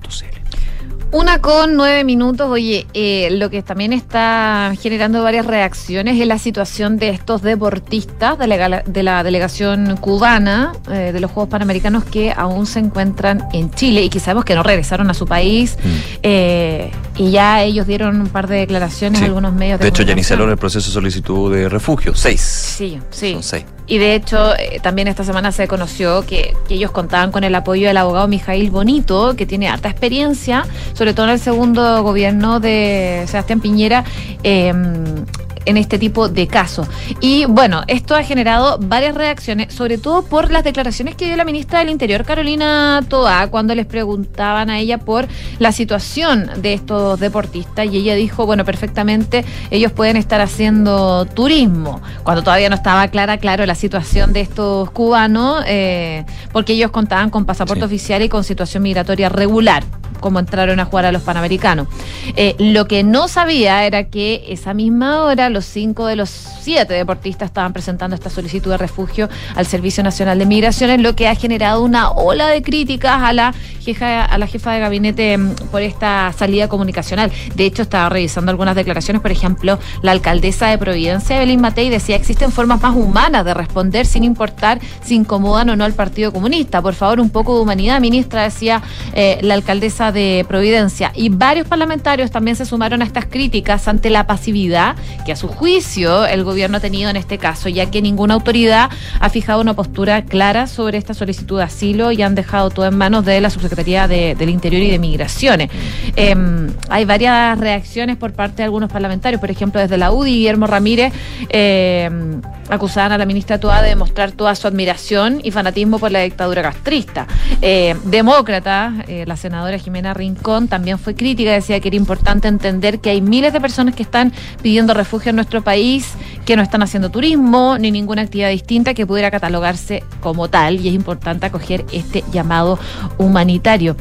Una con nueve minutos. Oye, eh, lo que también está generando varias reacciones es la situación de estos deportistas de la, de la delegación cubana eh, de los Juegos Panamericanos que aún se encuentran en Chile y que sabemos que no regresaron a su país. eh, y ya ellos dieron un par de declaraciones Sí. a algunos medios de De hecho, ya iniciaron el proceso de solicitud de refugio. Seis. Sí, sí. Son seis. Y de hecho, eh, también esta semana se conoció que, ellos contaban con el apoyo del abogado Mijail Bonito, que tiene harta experiencia, sobre todo en el segundo gobierno de Sebastián Piñera. eh, en este tipo de casos. Y bueno, esto ha generado varias reacciones, sobre todo por las declaraciones que dio la ministra del Interior, Carolina Toa, cuando les preguntaban a ella por la situación de estos deportistas. Y ella dijo, bueno, perfectamente, ellos pueden estar haciendo turismo, cuando todavía no estaba clara, claro, la situación de estos cubanos, eh, porque ellos contaban con pasaporte oficial y con situación migratoria regular como entraron a jugar a los Panamericanos. Eh, lo que no sabía era que esa misma hora los cinco de los siete deportistas estaban presentando esta solicitud de refugio al Servicio Nacional de Migraciones, lo que ha generado una ola de críticas a la jefa, a la jefa de gabinete mm, por esta salida comunicacional. De hecho, estaba revisando algunas declaraciones, por ejemplo, la alcaldesa de Providencia, Evelyn Matei, decía existen formas más humanas de responder sin importar si incomodan o no al Partido Comunista. Por favor, un poco de humanidad, ministra, decía eh, la alcaldesa de Providencia. Y varios parlamentarios también se sumaron a estas críticas ante la pasividad que a su juicio el gobierno ha tenido en este caso, ya que ninguna autoridad ha fijado una postura clara sobre esta solicitud de asilo y han dejado todo en manos de la Subsecretaría de- del Interior y de Migraciones. Eh, hay varias reacciones por parte de algunos parlamentarios, por ejemplo, desde la UDI, Guillermo Ramírez eh, acusaban a la ministra Toa de demostrar toda su admiración y fanatismo por la dictadura castrista. Eh, demócrata, eh, la senadora Jimena Rincón también fue crítica, decía que era importante entender que hay miles de personas que están pidiendo refugio en nuestro país, que no están haciendo turismo ni ninguna actividad distinta que pudiera catalogarse como tal y es importante acoger este llamado humanitario.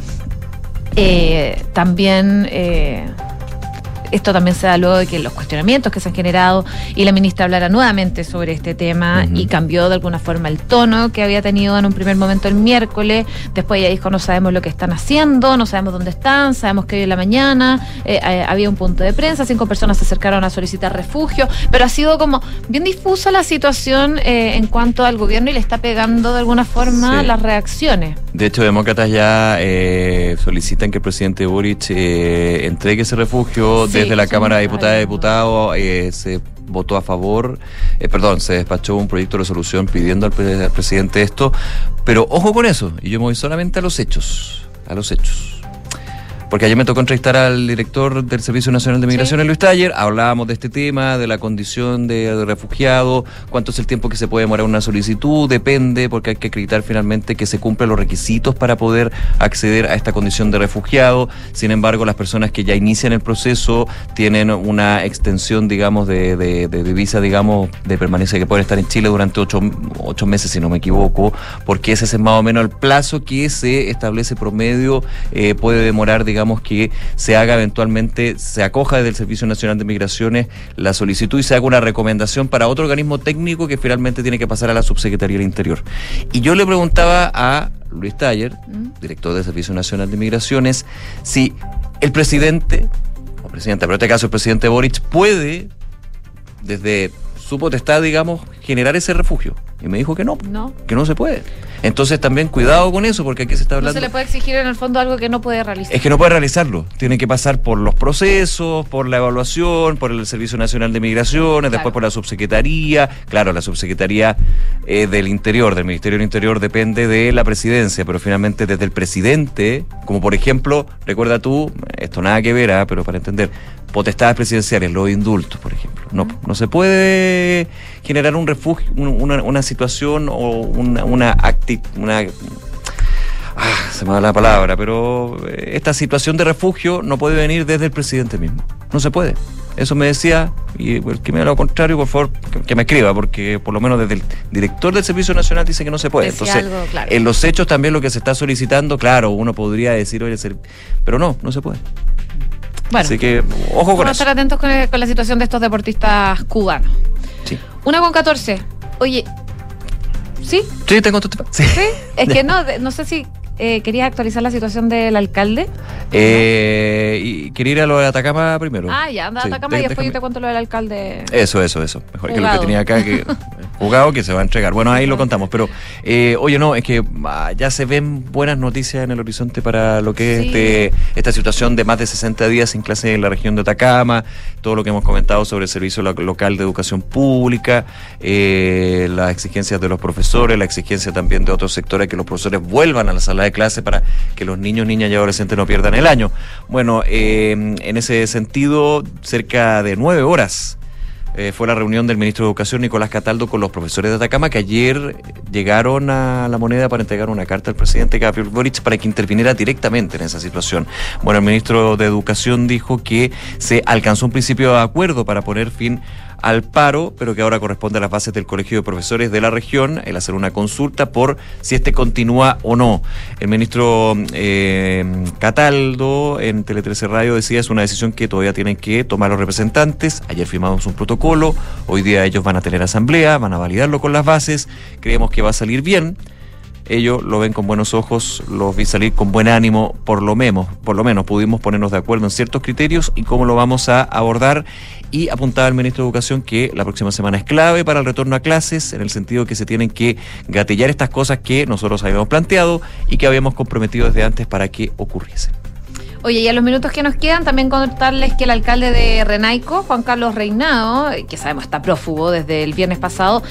Eh, también eh, esto también se da luego de que los cuestionamientos que se han generado y la ministra hablara nuevamente sobre este tema y cambió de alguna forma el tono que había tenido en un primer momento el miércoles. Después ella dijo, no sabemos lo que están haciendo, no sabemos dónde están, sabemos que hoy en la mañana eh, eh, había un punto de prensa, cinco personas se acercaron a solicitar refugio, pero ha sido como bien difusa la situación eh, en cuanto al gobierno y le está pegando de alguna forma Sí. las reacciones. De hecho, demócratas ya eh, solicitan que el presidente Boric eh, entregue ese refugio. Sí, Desde la Cámara de me Diputadas y Diputados eh, se votó a favor, eh, perdón, se despachó un proyecto de resolución pidiendo al, pre- al presidente esto. Pero ojo con eso, y yo me voy solamente a los hechos, a los hechos. Porque ayer me tocó entrevistar al director del Servicio Nacional de Migraciones, Luis Taller, hablábamos de este tema, de la condición de, de refugiado, cuánto es el tiempo que se puede demorar una solicitud, depende, porque hay que acreditar finalmente que se cumplen los requisitos para poder acceder a esta condición de refugiado. Sin embargo, las personas que ya inician el proceso tienen una extensión, digamos, de, de, de- de visa, digamos, de permanencia que pueden estar en Chile durante ocho, ocho meses, si no me equivoco, porque ese es más o menos el plazo que se establece promedio, eh, puede demorar, digamos, que se haga eventualmente, se acoja desde el Servicio Nacional de Migraciones la solicitud y se haga una recomendación para otro organismo técnico que finalmente tiene que pasar a la Subsecretaría del Interior. Y yo le preguntaba a Luis Taller, director del Servicio Nacional de Migraciones, si el presidente, o presidenta, pero en este caso el presidente Boric, puede, desde su potestad, digamos, generar ese refugio. Y me dijo que no, No. que no se puede. Entonces también cuidado con eso, porque aquí se está No hablando... se le puede exigir en el fondo algo que no puede realizar. Es que no puede realizarlo. Tiene que pasar por los procesos, por la evaluación, por el Servicio Nacional de Migraciones, después por la subsecretaría. Claro, la subsecretaría eh, del Interior, del Ministerio del Interior, depende de la presidencia, pero finalmente desde el presidente, como por ejemplo, recuerda tú, esto nada que ver, ah, pero para entender, potestades presidenciales, los indultos, por ejemplo. No, no se puede generar un refugio, un- una, una situación o una, una acti- una Ah, se me va la palabra, pero eh, esta situación de refugio no puede venir desde el presidente mismo. No se puede. Eso me decía, y el que me da lo contrario, por favor, que, que me escriba, porque por lo menos desde el director del Servicio Nacional dice que no se puede. Decía Entonces, algo, claro. en los hechos también lo que se está solicitando, claro, uno podría decir, oye, ser- pero no, no se puede. Bueno, Así que, ojo con vamos a estar atentos con, con la situación de estos deportistas cubanos. Sí. Una con 14. Oye, ¿sí? Sí, tengo tema. Sí. ¿Sí? Es que no, no sé si eh, querías actualizar la situación del alcalde. Eh, y quería ir a lo de Atacama primero. Ah, ya, anda a Sí, Atacama y de- después yo te cuento lo del alcalde. Eso, eso, eso. Mejor que lo que tenía acá, que jugado, que se va a entregar. Bueno, ahí lo contamos. Pero, eh, oye, no, es que ah, ya se ven buenas noticias en el horizonte para lo que es este, esta situación de más de 60 días sin clase en la región de Atacama, todo lo que hemos comentado sobre el servicio lo- local de educación pública, eh, las exigencias de los profesores, la exigencia también de otros sectores que los profesores vuelvan a la sala de clase para que los niños, niñas y adolescentes no pierdan el año. Bueno, eh, en ese sentido, cerca de nueve horas eh, fue la reunión del ministro de Educación, Nicolás Cataldo, con los profesores de Atacama, que ayer llegaron a la moneda para entregar una carta al presidente Gabriel Boric para que interviniera directamente en esa situación. Bueno, el ministro de Educación dijo que se alcanzó un principio de acuerdo para poner fin al paro, pero que ahora corresponde a las bases del Colegio de Profesores de la región el hacer una consulta por si este continúa o no. El ministro eh, Cataldo en Tele 13 Radio decía es una decisión que todavía tienen que tomar los representantes. Ayer firmamos un protocolo, hoy día ellos van a tener asamblea, van a validarlo con las bases, creemos que va a salir bien ellos lo ven con buenos ojos, los vi salir con buen ánimo, por lo menos, por lo menos pudimos ponernos de acuerdo en ciertos criterios y cómo lo vamos a abordar. Y apuntaba el ministro de Educación que la próxima semana es clave para el retorno a clases, en el sentido que se tienen que gatillar estas cosas que nosotros habíamos planteado y que habíamos comprometido desde antes para que ocurriesen. Oye, y a los minutos que nos quedan, también contarles que el alcalde de Renaico, Juan Carlos Reinado, que sabemos está prófugo desde el viernes pasado,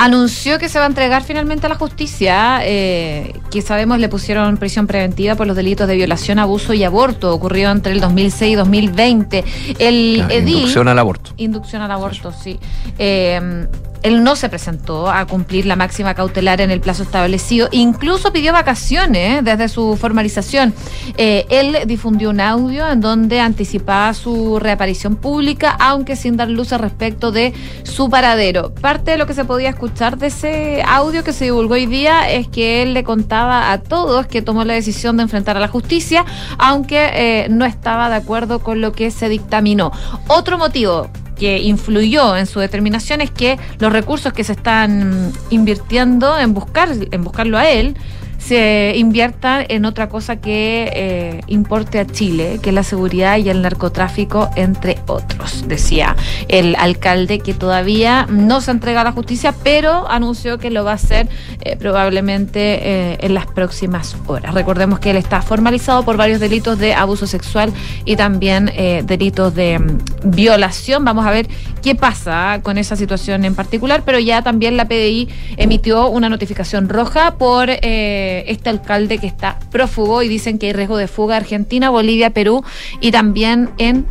anunció que se va a entregar finalmente a la justicia, eh, que sabemos le pusieron prisión preventiva por los delitos de violación, abuso y aborto, ocurrido entre el 2006 y 2020. El edil... inducción al aborto. Inducción al aborto, sí. Eh, él no se presentó a cumplir la máxima cautelar en el plazo establecido, incluso pidió vacaciones desde su formalización. Eh, él difundió un audio en donde anticipaba su reaparición pública, aunque sin dar luces respecto de su paradero. Parte de lo que se podía escuchar de ese audio que se divulgó hoy día es que él le contaba a todos que tomó la decisión de enfrentar a la justicia, aunque eh, no estaba de acuerdo con lo que se dictaminó. Otro motivo que influyó en su determinación es que los recursos que se están invirtiendo en buscar en buscarlo a él se inviertan en otra cosa que eh, importe a Chile, que es la seguridad y el narcotráfico, entre otros. Decía el alcalde que todavía no se entrega a la justicia, pero anunció que lo va a hacer eh, probablemente eh, en las próximas horas. Recordemos que él está formalizado por varios delitos de abuso sexual y también eh, delitos de mm, violación. Vamos a ver qué pasa con esa situación en particular, pero ya también la PDI emitió una notificación roja por... eh, eh, este alcalde que está prófugo y dicen que hay riesgo de fuga a Argentina, Bolivia, Perú y también en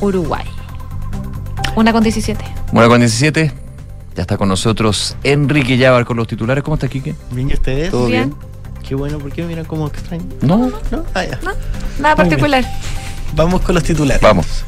Uruguay. Una con 17. Una con 17. Ya está con nosotros Enrique Yabar con los titulares. ¿Cómo está, Quique? Bien, ¿y ustedes? ¿Todo bien? Qué bueno, ¿por qué me miran como extraño? No. ¿No? Ah, ya. Nada particular. Vamos con los titulares. Vamos.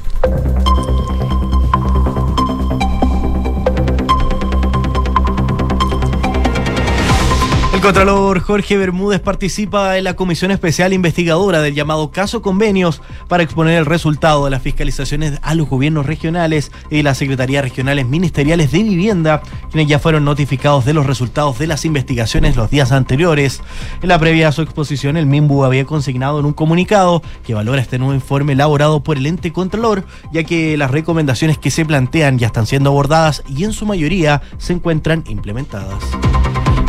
Contralor Jorge Bermúdez participa en la Comisión Especial Investigadora del llamado Caso Convenios para exponer el resultado de las fiscalizaciones a los gobiernos regionales y las Secretarías Regionales Ministeriales de Vivienda, quienes ya fueron notificados de los resultados de las investigaciones los días anteriores. En la previa a su exposición, el MIMBU había consignado en un comunicado que valora este nuevo informe elaborado por el ente Contralor, ya que las recomendaciones que se plantean ya están siendo abordadas y en su mayoría se encuentran implementadas.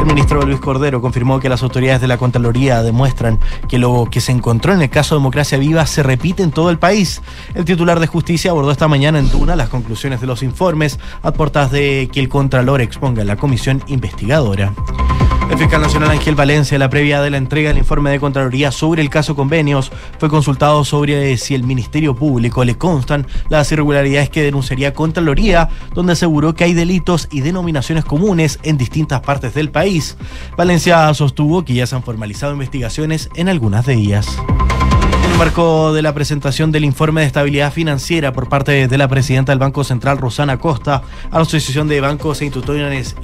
El ministro Luis Cordero confirmó que las autoridades de la Contraloría demuestran que lo que se encontró en el caso Democracia Viva se repite en todo el país. El titular de justicia abordó esta mañana en Duna las conclusiones de los informes a de que el Contralor exponga la comisión investigadora. Fiscal nacional Ángel Valencia, en la previa de la entrega del informe de Contraloría sobre el caso Convenios, fue consultado sobre si el Ministerio Público le constan las irregularidades que denunciaría Contraloría, donde aseguró que hay delitos y denominaciones comunes en distintas partes del país. Valencia sostuvo que ya se han formalizado investigaciones en algunas de ellas. El marco de la presentación del informe de estabilidad financiera por parte de la presidenta del Banco Central, Rosana Costa, a la Asociación de Bancos e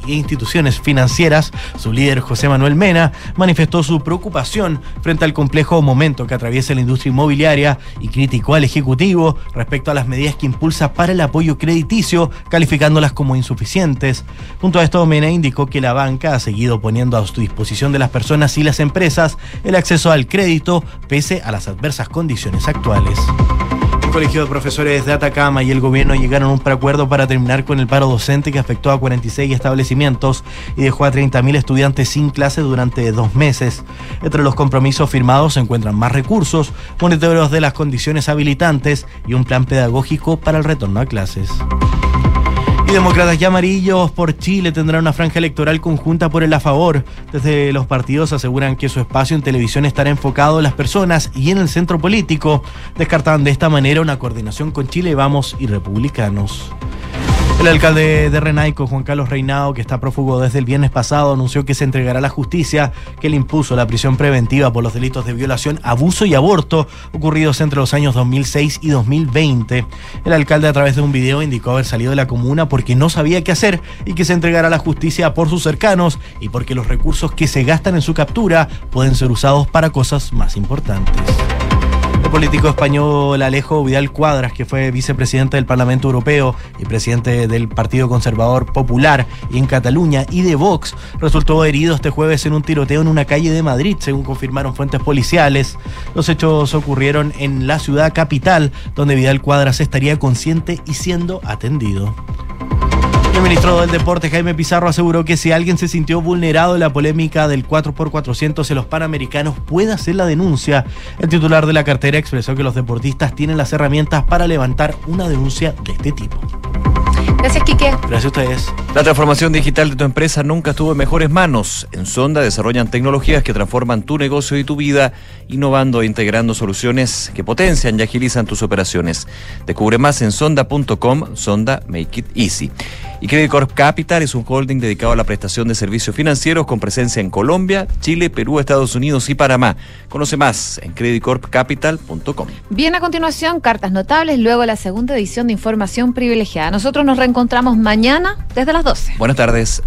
Instituciones Financieras, su líder José Manuel Mena manifestó su preocupación frente al complejo momento que atraviesa la industria inmobiliaria y criticó al Ejecutivo respecto a las medidas que impulsa para el apoyo crediticio, calificándolas como insuficientes. Junto a esto, Mena indicó que la banca ha seguido poniendo a su disposición de las personas y las empresas el acceso al crédito pese a las adversas condiciones actuales. El Colegio de Profesores de Atacama y el gobierno llegaron a un preacuerdo para terminar con el paro docente que afectó a 46 establecimientos y dejó a 30.000 estudiantes sin clase durante dos meses. Entre los compromisos firmados se encuentran más recursos, monitoreos de las condiciones habilitantes y un plan pedagógico para el retorno a clases. Y demócratas y amarillos por Chile tendrán una franja electoral conjunta por el a favor. Desde los partidos aseguran que su espacio en televisión estará enfocado en las personas y en el centro político. Descartan de esta manera una coordinación con Chile Vamos y republicanos. El alcalde de Renaico, Juan Carlos Reinao, que está prófugo desde el viernes pasado, anunció que se entregará a la justicia que le impuso la prisión preventiva por los delitos de violación, abuso y aborto ocurridos entre los años 2006 y 2020. El alcalde a través de un video indicó haber salido de la comuna porque no sabía qué hacer y que se entregará a la justicia por sus cercanos y porque los recursos que se gastan en su captura pueden ser usados para cosas más importantes. El político español Alejo Vidal Cuadras, que fue vicepresidente del Parlamento Europeo y presidente del Partido Conservador Popular en Cataluña y de Vox, resultó herido este jueves en un tiroteo en una calle de Madrid, según confirmaron fuentes policiales. Los hechos ocurrieron en la ciudad capital, donde Vidal Cuadras estaría consciente y siendo atendido. El ministro del Deporte, Jaime Pizarro, aseguró que si alguien se sintió vulnerado en la polémica del 4x400 en los Panamericanos, puede hacer la denuncia. El titular de la cartera expresó que los deportistas tienen las herramientas para levantar una denuncia de este tipo. Gracias, Quique. Gracias a ustedes. La transformación digital de tu empresa nunca estuvo en mejores manos. En Sonda desarrollan tecnologías que transforman tu negocio y tu vida, innovando e integrando soluciones que potencian y agilizan tus operaciones. Descubre más en sonda.com, Sonda Make It Easy. Y Credit Corp Capital es un holding dedicado a la prestación de servicios financieros con presencia en Colombia, Chile, Perú, Estados Unidos y Panamá. Conoce más en creditcorpcapital.com. Bien, a continuación, cartas notables, luego la segunda edición de Información Privilegiada. Nosotros nos reencontramos mañana desde las 12. Buenas tardes.